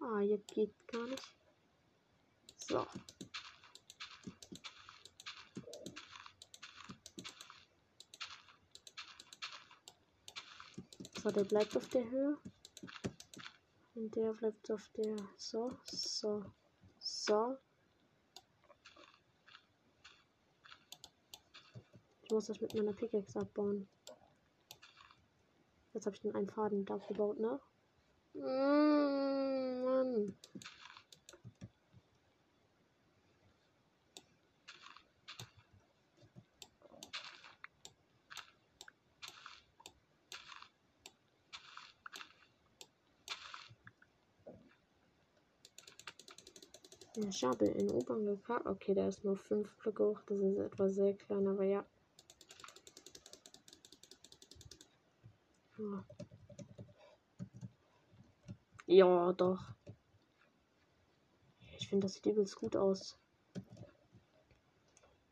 Ah, hier geht gar nicht. So. So, der bleibt auf der Höhe. Und der bleibt auf der. So, so, so. Muss das mit meiner Pickaxe abbauen. Jetzt habe ich den einen Faden da gebaut, ne? Mm, Mann. Ich habe in U-Bahn gekackt. Okay, der ist nur 5 Blöcke hoch. Das ist etwas sehr klein, aber ja. Ja, ja doch. Ich finde, das sieht übelst gut aus.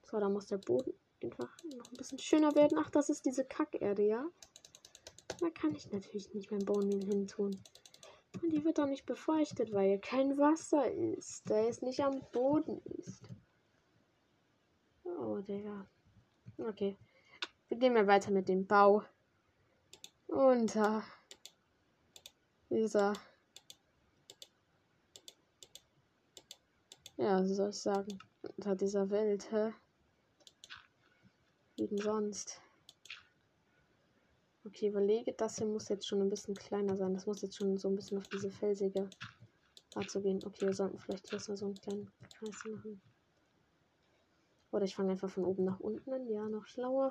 So, da muss der Boden einfach noch ein bisschen schöner werden. Ach, das ist diese Kackerde, ja? Da kann ich natürlich nicht mein Baummehl hin tun. Und die wird doch nicht befeuchtet, weil hier kein Wasser ist. Da es nicht am Boden ist. Oh, Digga. Okay. Wir gehen mal weiter mit dem Bau. Unter dieser. Ja, wie soll ich sagen? Unter dieser Welt, hä? Wie denn sonst? Okay, überlege, das hier muss jetzt schon ein bisschen kleiner sein. Das muss jetzt schon so ein bisschen auf diese felsige Art zu gehen. Okay, wir sollten vielleicht hier so einen kleinen Kreis machen. Oder ich fange einfach von oben nach unten an. Ja, noch schlauer.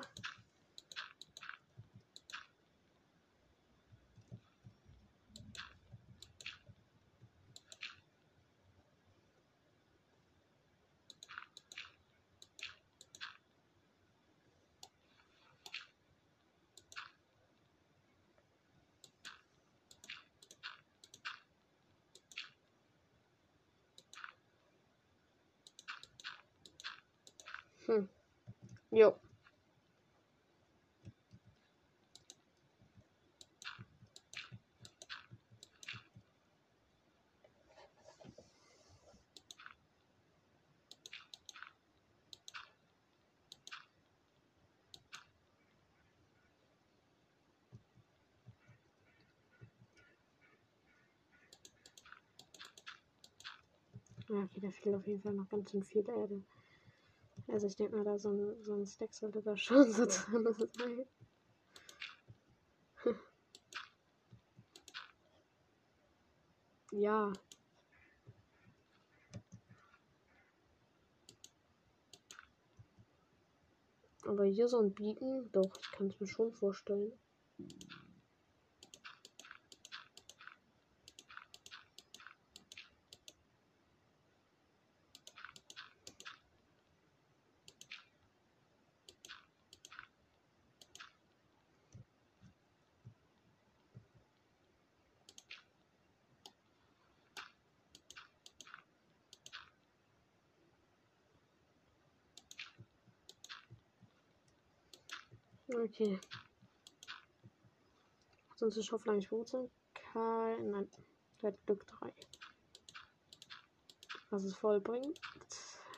Hm. Jo. Ja, okay, da fehlt auf jeden Fall noch ganz schön viel Erde. Also ich denke mal, da so ein, so ein Stack sollte da schon so drin sein. Ja. Aber hier so ein Biegen, doch, ich kann es mir schon vorstellen. Okay. Sonst ist Schaufel eigentlich Wurzeln? Kein. Nein. Der hat Glück 3. Was es voll bringt,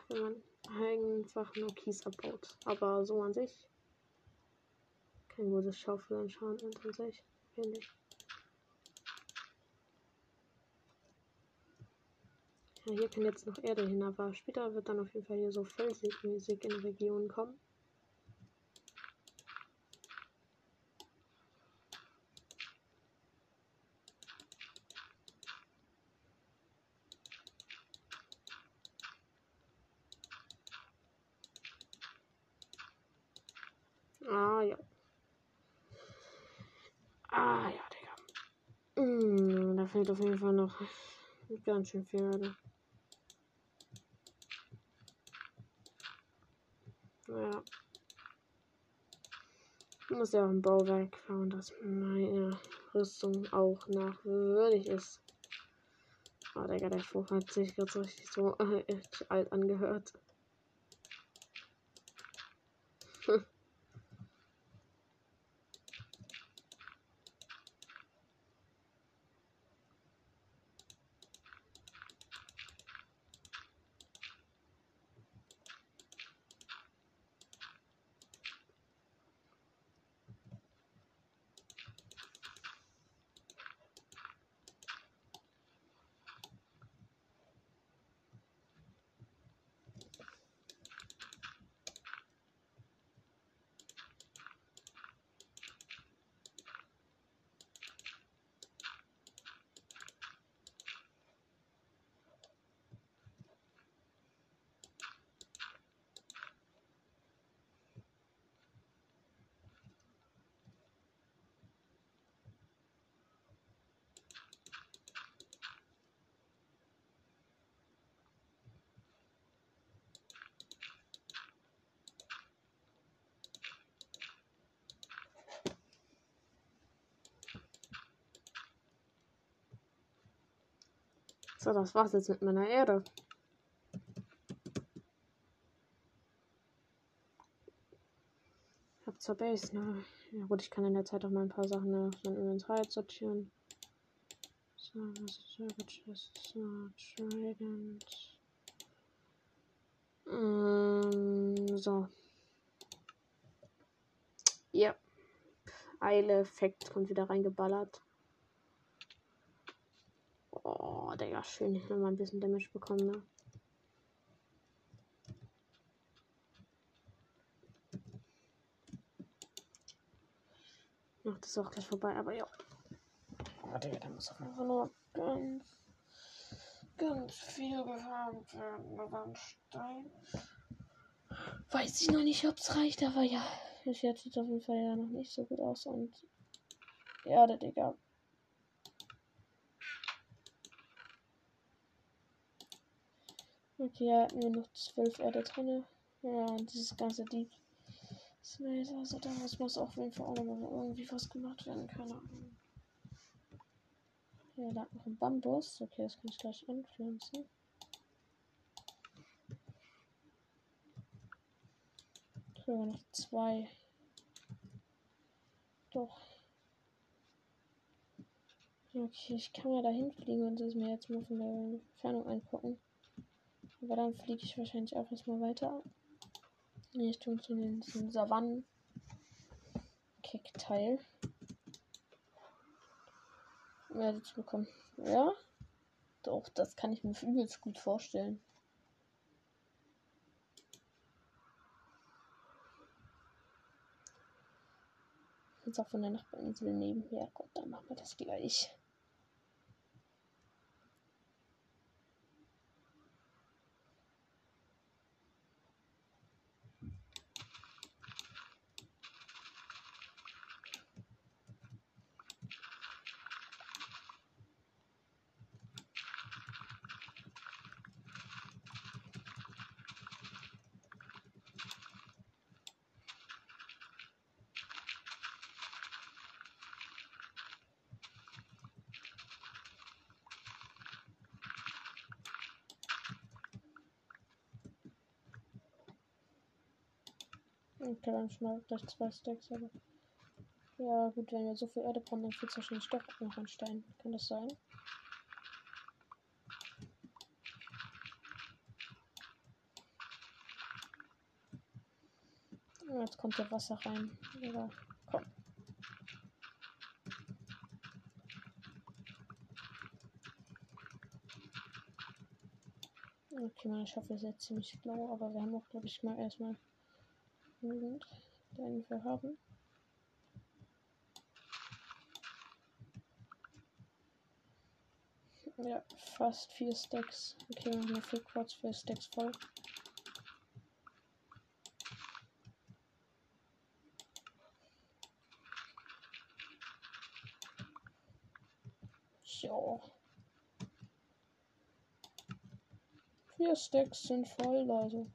wenn man einfach nur Kies abbaut. Aber so an sich. Kein gutes Schaufel anscheinend an sich. Finde ich. Ja, hier kann jetzt noch Erde hin, aber später wird dann auf jeden Fall hier so felsig in Regionen kommen. Ah, ja. Ah, ja, Digga. Mm, da fehlt auf jeden Fall noch ganz schön viel. Erde. Ja. Ich muss ja auch ein Bauwerk bauen, dass meine Rüstung auch nachwürdig ist. Oh, Digga, der Spruch hat sich so richtig so äh, *laughs* alt angehört. *laughs* So, das war's jetzt mit meiner Erde. Ich hab zur Base, ne? Ja gut, ich kann in der Zeit auch mal ein paar Sachen nach so Inventar sortieren. So, was ist Chest? So, Trident. Ähm, so. Ja. Eile-Effekt kommt wieder reingeballert. Oh, Digga, schön. Ich will mal ein bisschen Damage bekommen, ne? Ach, das ist auch gleich vorbei, aber ja. Oh, Digga, da muss einfach nur ganz, ganz viel gefarmt werden. Aber ein Stein. Weiß ich noch nicht, ob es reicht, aber ja. Es sieht jetzt auf jeden Fall ja noch nicht so gut aus und. Ja, der Digga. Okay, ja, nur noch zwölf Erde drin. Ja, und dieses ganze Deep Smelter, also da muss, auf jeden Fall auch noch mal irgendwie was gemacht werden, keine Ahnung. Ja, da hat noch ein Bambus. Okay, das kann ich gleich anpflanzen. Sogar noch zwei. Doch. Okay, ich kann mal dahin fliegen und es mir jetzt mal von der Entfernung angucken. Aber dann fliege ich wahrscheinlich auch erstmal weiter. Richtung zu den Savannen. Kickteil. Werde zu bekommen. Ja. Doch, das kann ich mir übelst gut vorstellen. Jetzt auch von der Nachbarinsel nebenher. Gott, dann machen wir das gleich. Okay, dann schon mal gleich zwei Stacks, aber. Ja, gut, wenn wir so viel Erde brauchen, dann fehlt wahrscheinlich doch noch ein Stein. Kann das sein? Jetzt kommt der Wasser rein. Ja, komm. Okay, meine Schaufel ist jetzt ziemlich blau, aber wir haben auch, glaube ich, mal erstmal den wir haben. Ja, fast vier Stacks. Okay, wir haben vier Quads, vier Stacks voll. So. Vier Stacks sind voll, Leute.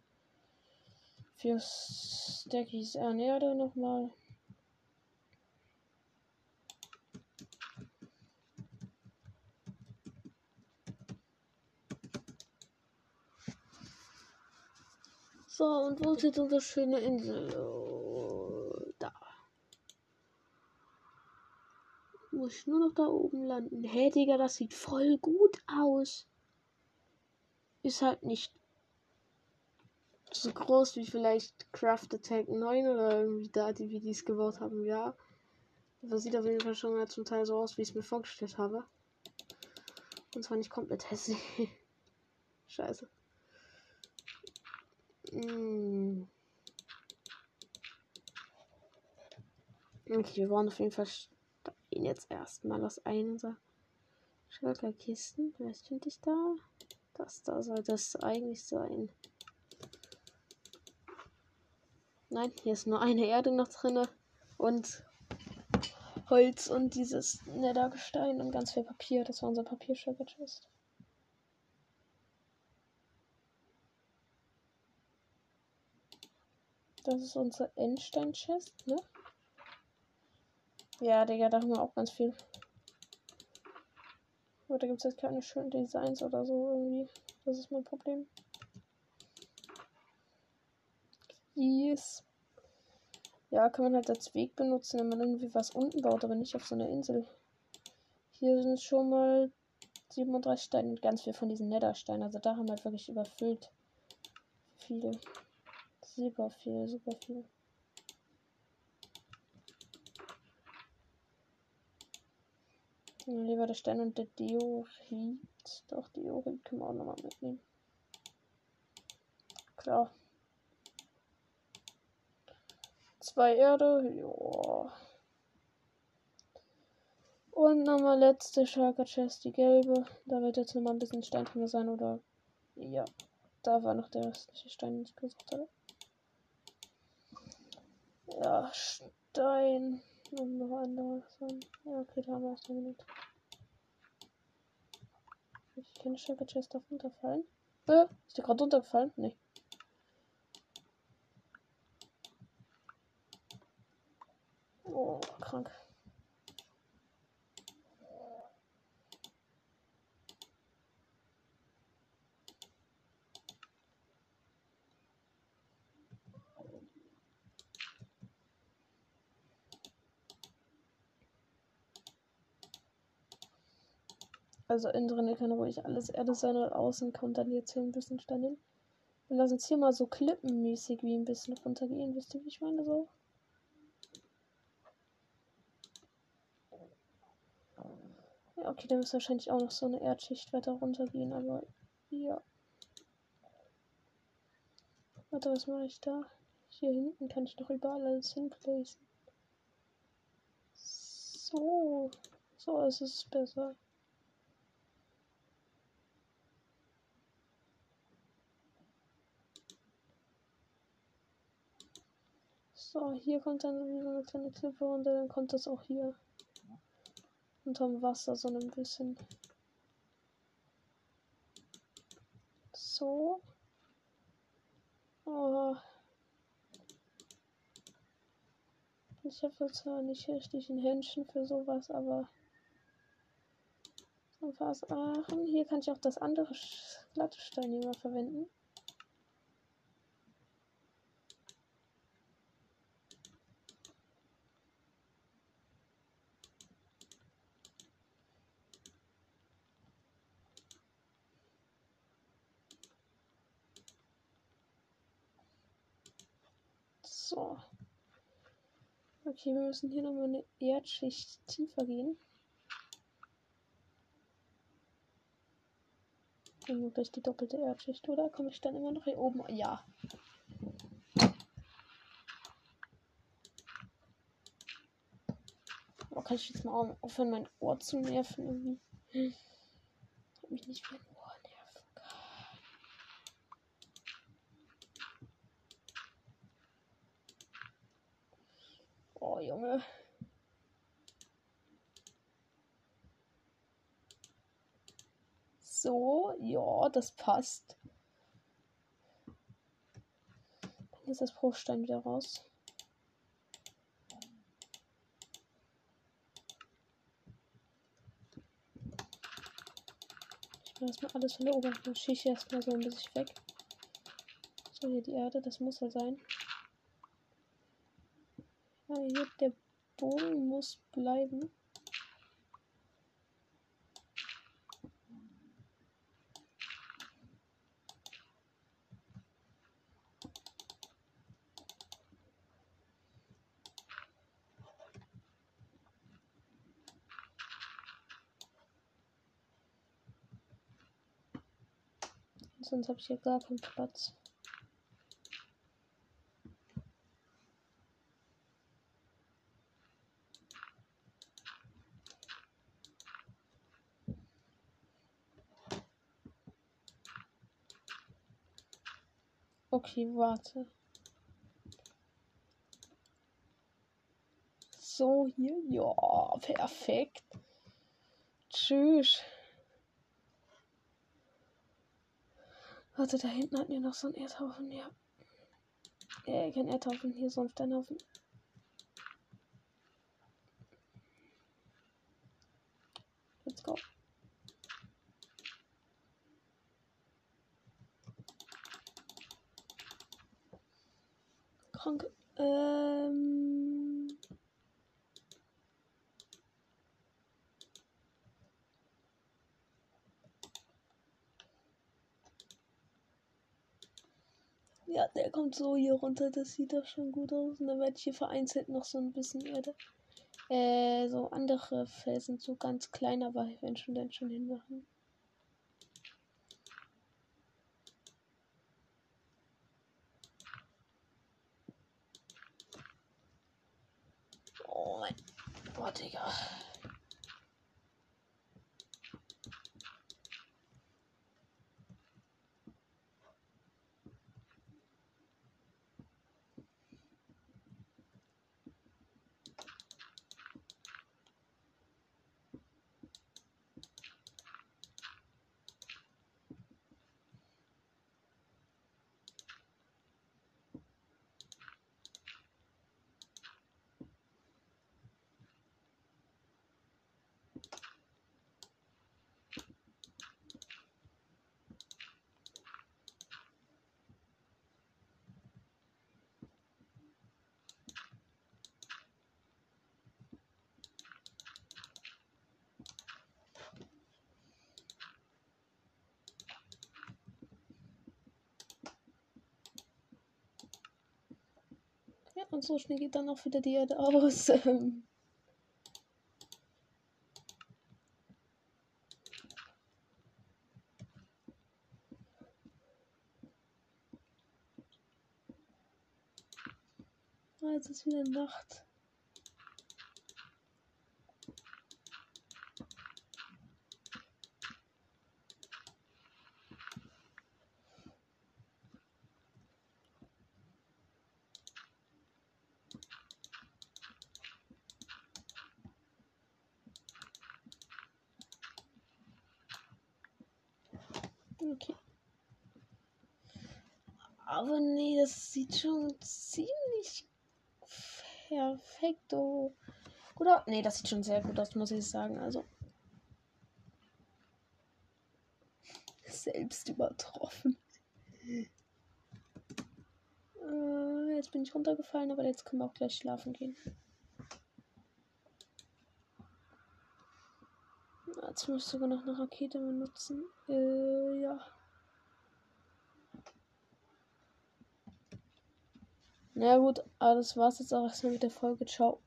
Vier Stackies Ernährte nochmal. So, und wo ist jetzt unsere schöne Insel? Oh, da. Muss ich nur noch da oben landen. Hä, hey, Digga, das sieht voll gut aus. Ist halt nicht so groß wie vielleicht Craft Attack 9 oder irgendwie da, die wir dies gebaut haben, ja. Das sieht auf jeden Fall schon mal zum Teil so aus, wie ich es mir vorgestellt habe. Und zwar nicht komplett hässlich. *laughs* Scheiße. Mm. Okay, wir wollen auf jeden Fall jetzt erstmal das eine unserer Schalkerkisten. Was finde ich da? Das da soll das eigentlich sein. Nein, hier ist nur eine Erde noch drin. Und Holz und dieses Nethergestein und ganz viel Papier. Das war unser Papierschöpfer-Chest. Das ist unser Endstein-Chest, ne? Ja, Digga, da haben wir auch ganz viel. Aber da gibt es jetzt keine schönen Designs oder so irgendwie. Das ist mein Problem. Yes. Ja, kann man halt als Weg benutzen, wenn man irgendwie was unten baut, aber nicht auf so einer Insel. Hier sind schon mal 37 Steine und ganz viel von diesen Nethersteinen. Also da haben wir halt wirklich überfüllt. Viele. Super viel, super viel. Lieber der Stein und der Diorit. Doch, Diorit können wir auch nochmal mitnehmen. Klar. Zwei Erde. Joa. Und nochmal letzte Shulker Chest, die gelbe. Da wird jetzt nochmal ein bisschen Stein drin sein, oder? Ja. Da war noch der restliche Stein, den ich gesucht hatte. Ja, Stein. Und noch andere. Ja, okay, da haben wir erst eine Minute. Ich kann Shulker Chest auf runterfallen. Äh, ist der gerade runtergefallen? Nee. Oh, krank. Also innen drin kann ruhig alles Erde sein und außen kommt dann jetzt hier ein bisschen Stein hin. Wir lassen es hier mal so klippenmäßig wie ein bisschen runtergehen. Wisst ihr, wie ich meine? So. Okay, da muss wahrscheinlich auch noch so eine Erdschicht weiter runtergehen, aber ja. Warte, was mache ich da? Hier hinten kann ich noch überall alles hinplacen. So. So ist es besser. So, hier kommt dann so eine kleine Klippe runter, dann kommt das auch hier unterm Wasser so ein bisschen. So. Oh. Ich habe zwar nicht richtig ein Händchen für sowas, aber was. Aachen. Hier kann ich auch das andere glatte Stein immer verwenden. So. Okay, wir müssen hier nochmal eine Erdschicht tiefer gehen. Dann gleich die doppelte Erdschicht, oder? Komme ich dann immer noch hier oben? Ja. Oh, kann ich jetzt mal aufhören, mein Ohr zu nerven irgendwie? Hab mich nicht mehr Oh, Junge. So, ja, das passt. Dann ist das Bruchstein wieder raus. Ich mache erstmal alles von der Oberfläche schieße erstmal so ein bisschen weg. So, hier die Erde, das muss er sein. Ja, hier der Boden muss bleiben. Sonst habe ich hier gar keinen Platz. Okay, warte. So, hier. Ja, perfekt. Tschüss. Warte, da hinten hatten wir noch so einen Erdhaufen, ja. Äh, kein Erdhaufen, hier so ein Steinhaufen. Let's go. Krank. Ähm. Kommt so hier runter. Das sieht doch schon gut aus. Und dann werde ich hier vereinzelt noch so ein bisschen Erde. Äh, so andere Felsen, so ganz klein, aber ich werde schon dann schon hinmachen. Oh mein Gott, Digga. Ja, und so schnell geht dann auch wieder die Erde aus. *laughs* Ähm. Ah, Jetzt ist wieder Nacht. Okay. Aber nee, das sieht schon ziemlich perfekt oh. gut aus. Nee, das sieht schon sehr gut aus, muss ich sagen. Also. Selbst übertroffen. Äh, jetzt bin ich runtergefallen, aber jetzt können wir auch gleich schlafen gehen. Jetzt müsste sogar noch eine Rakete benutzen. Äh, ja. Na gut, aber das war's jetzt auch erstmal mit der Folge. Ciao.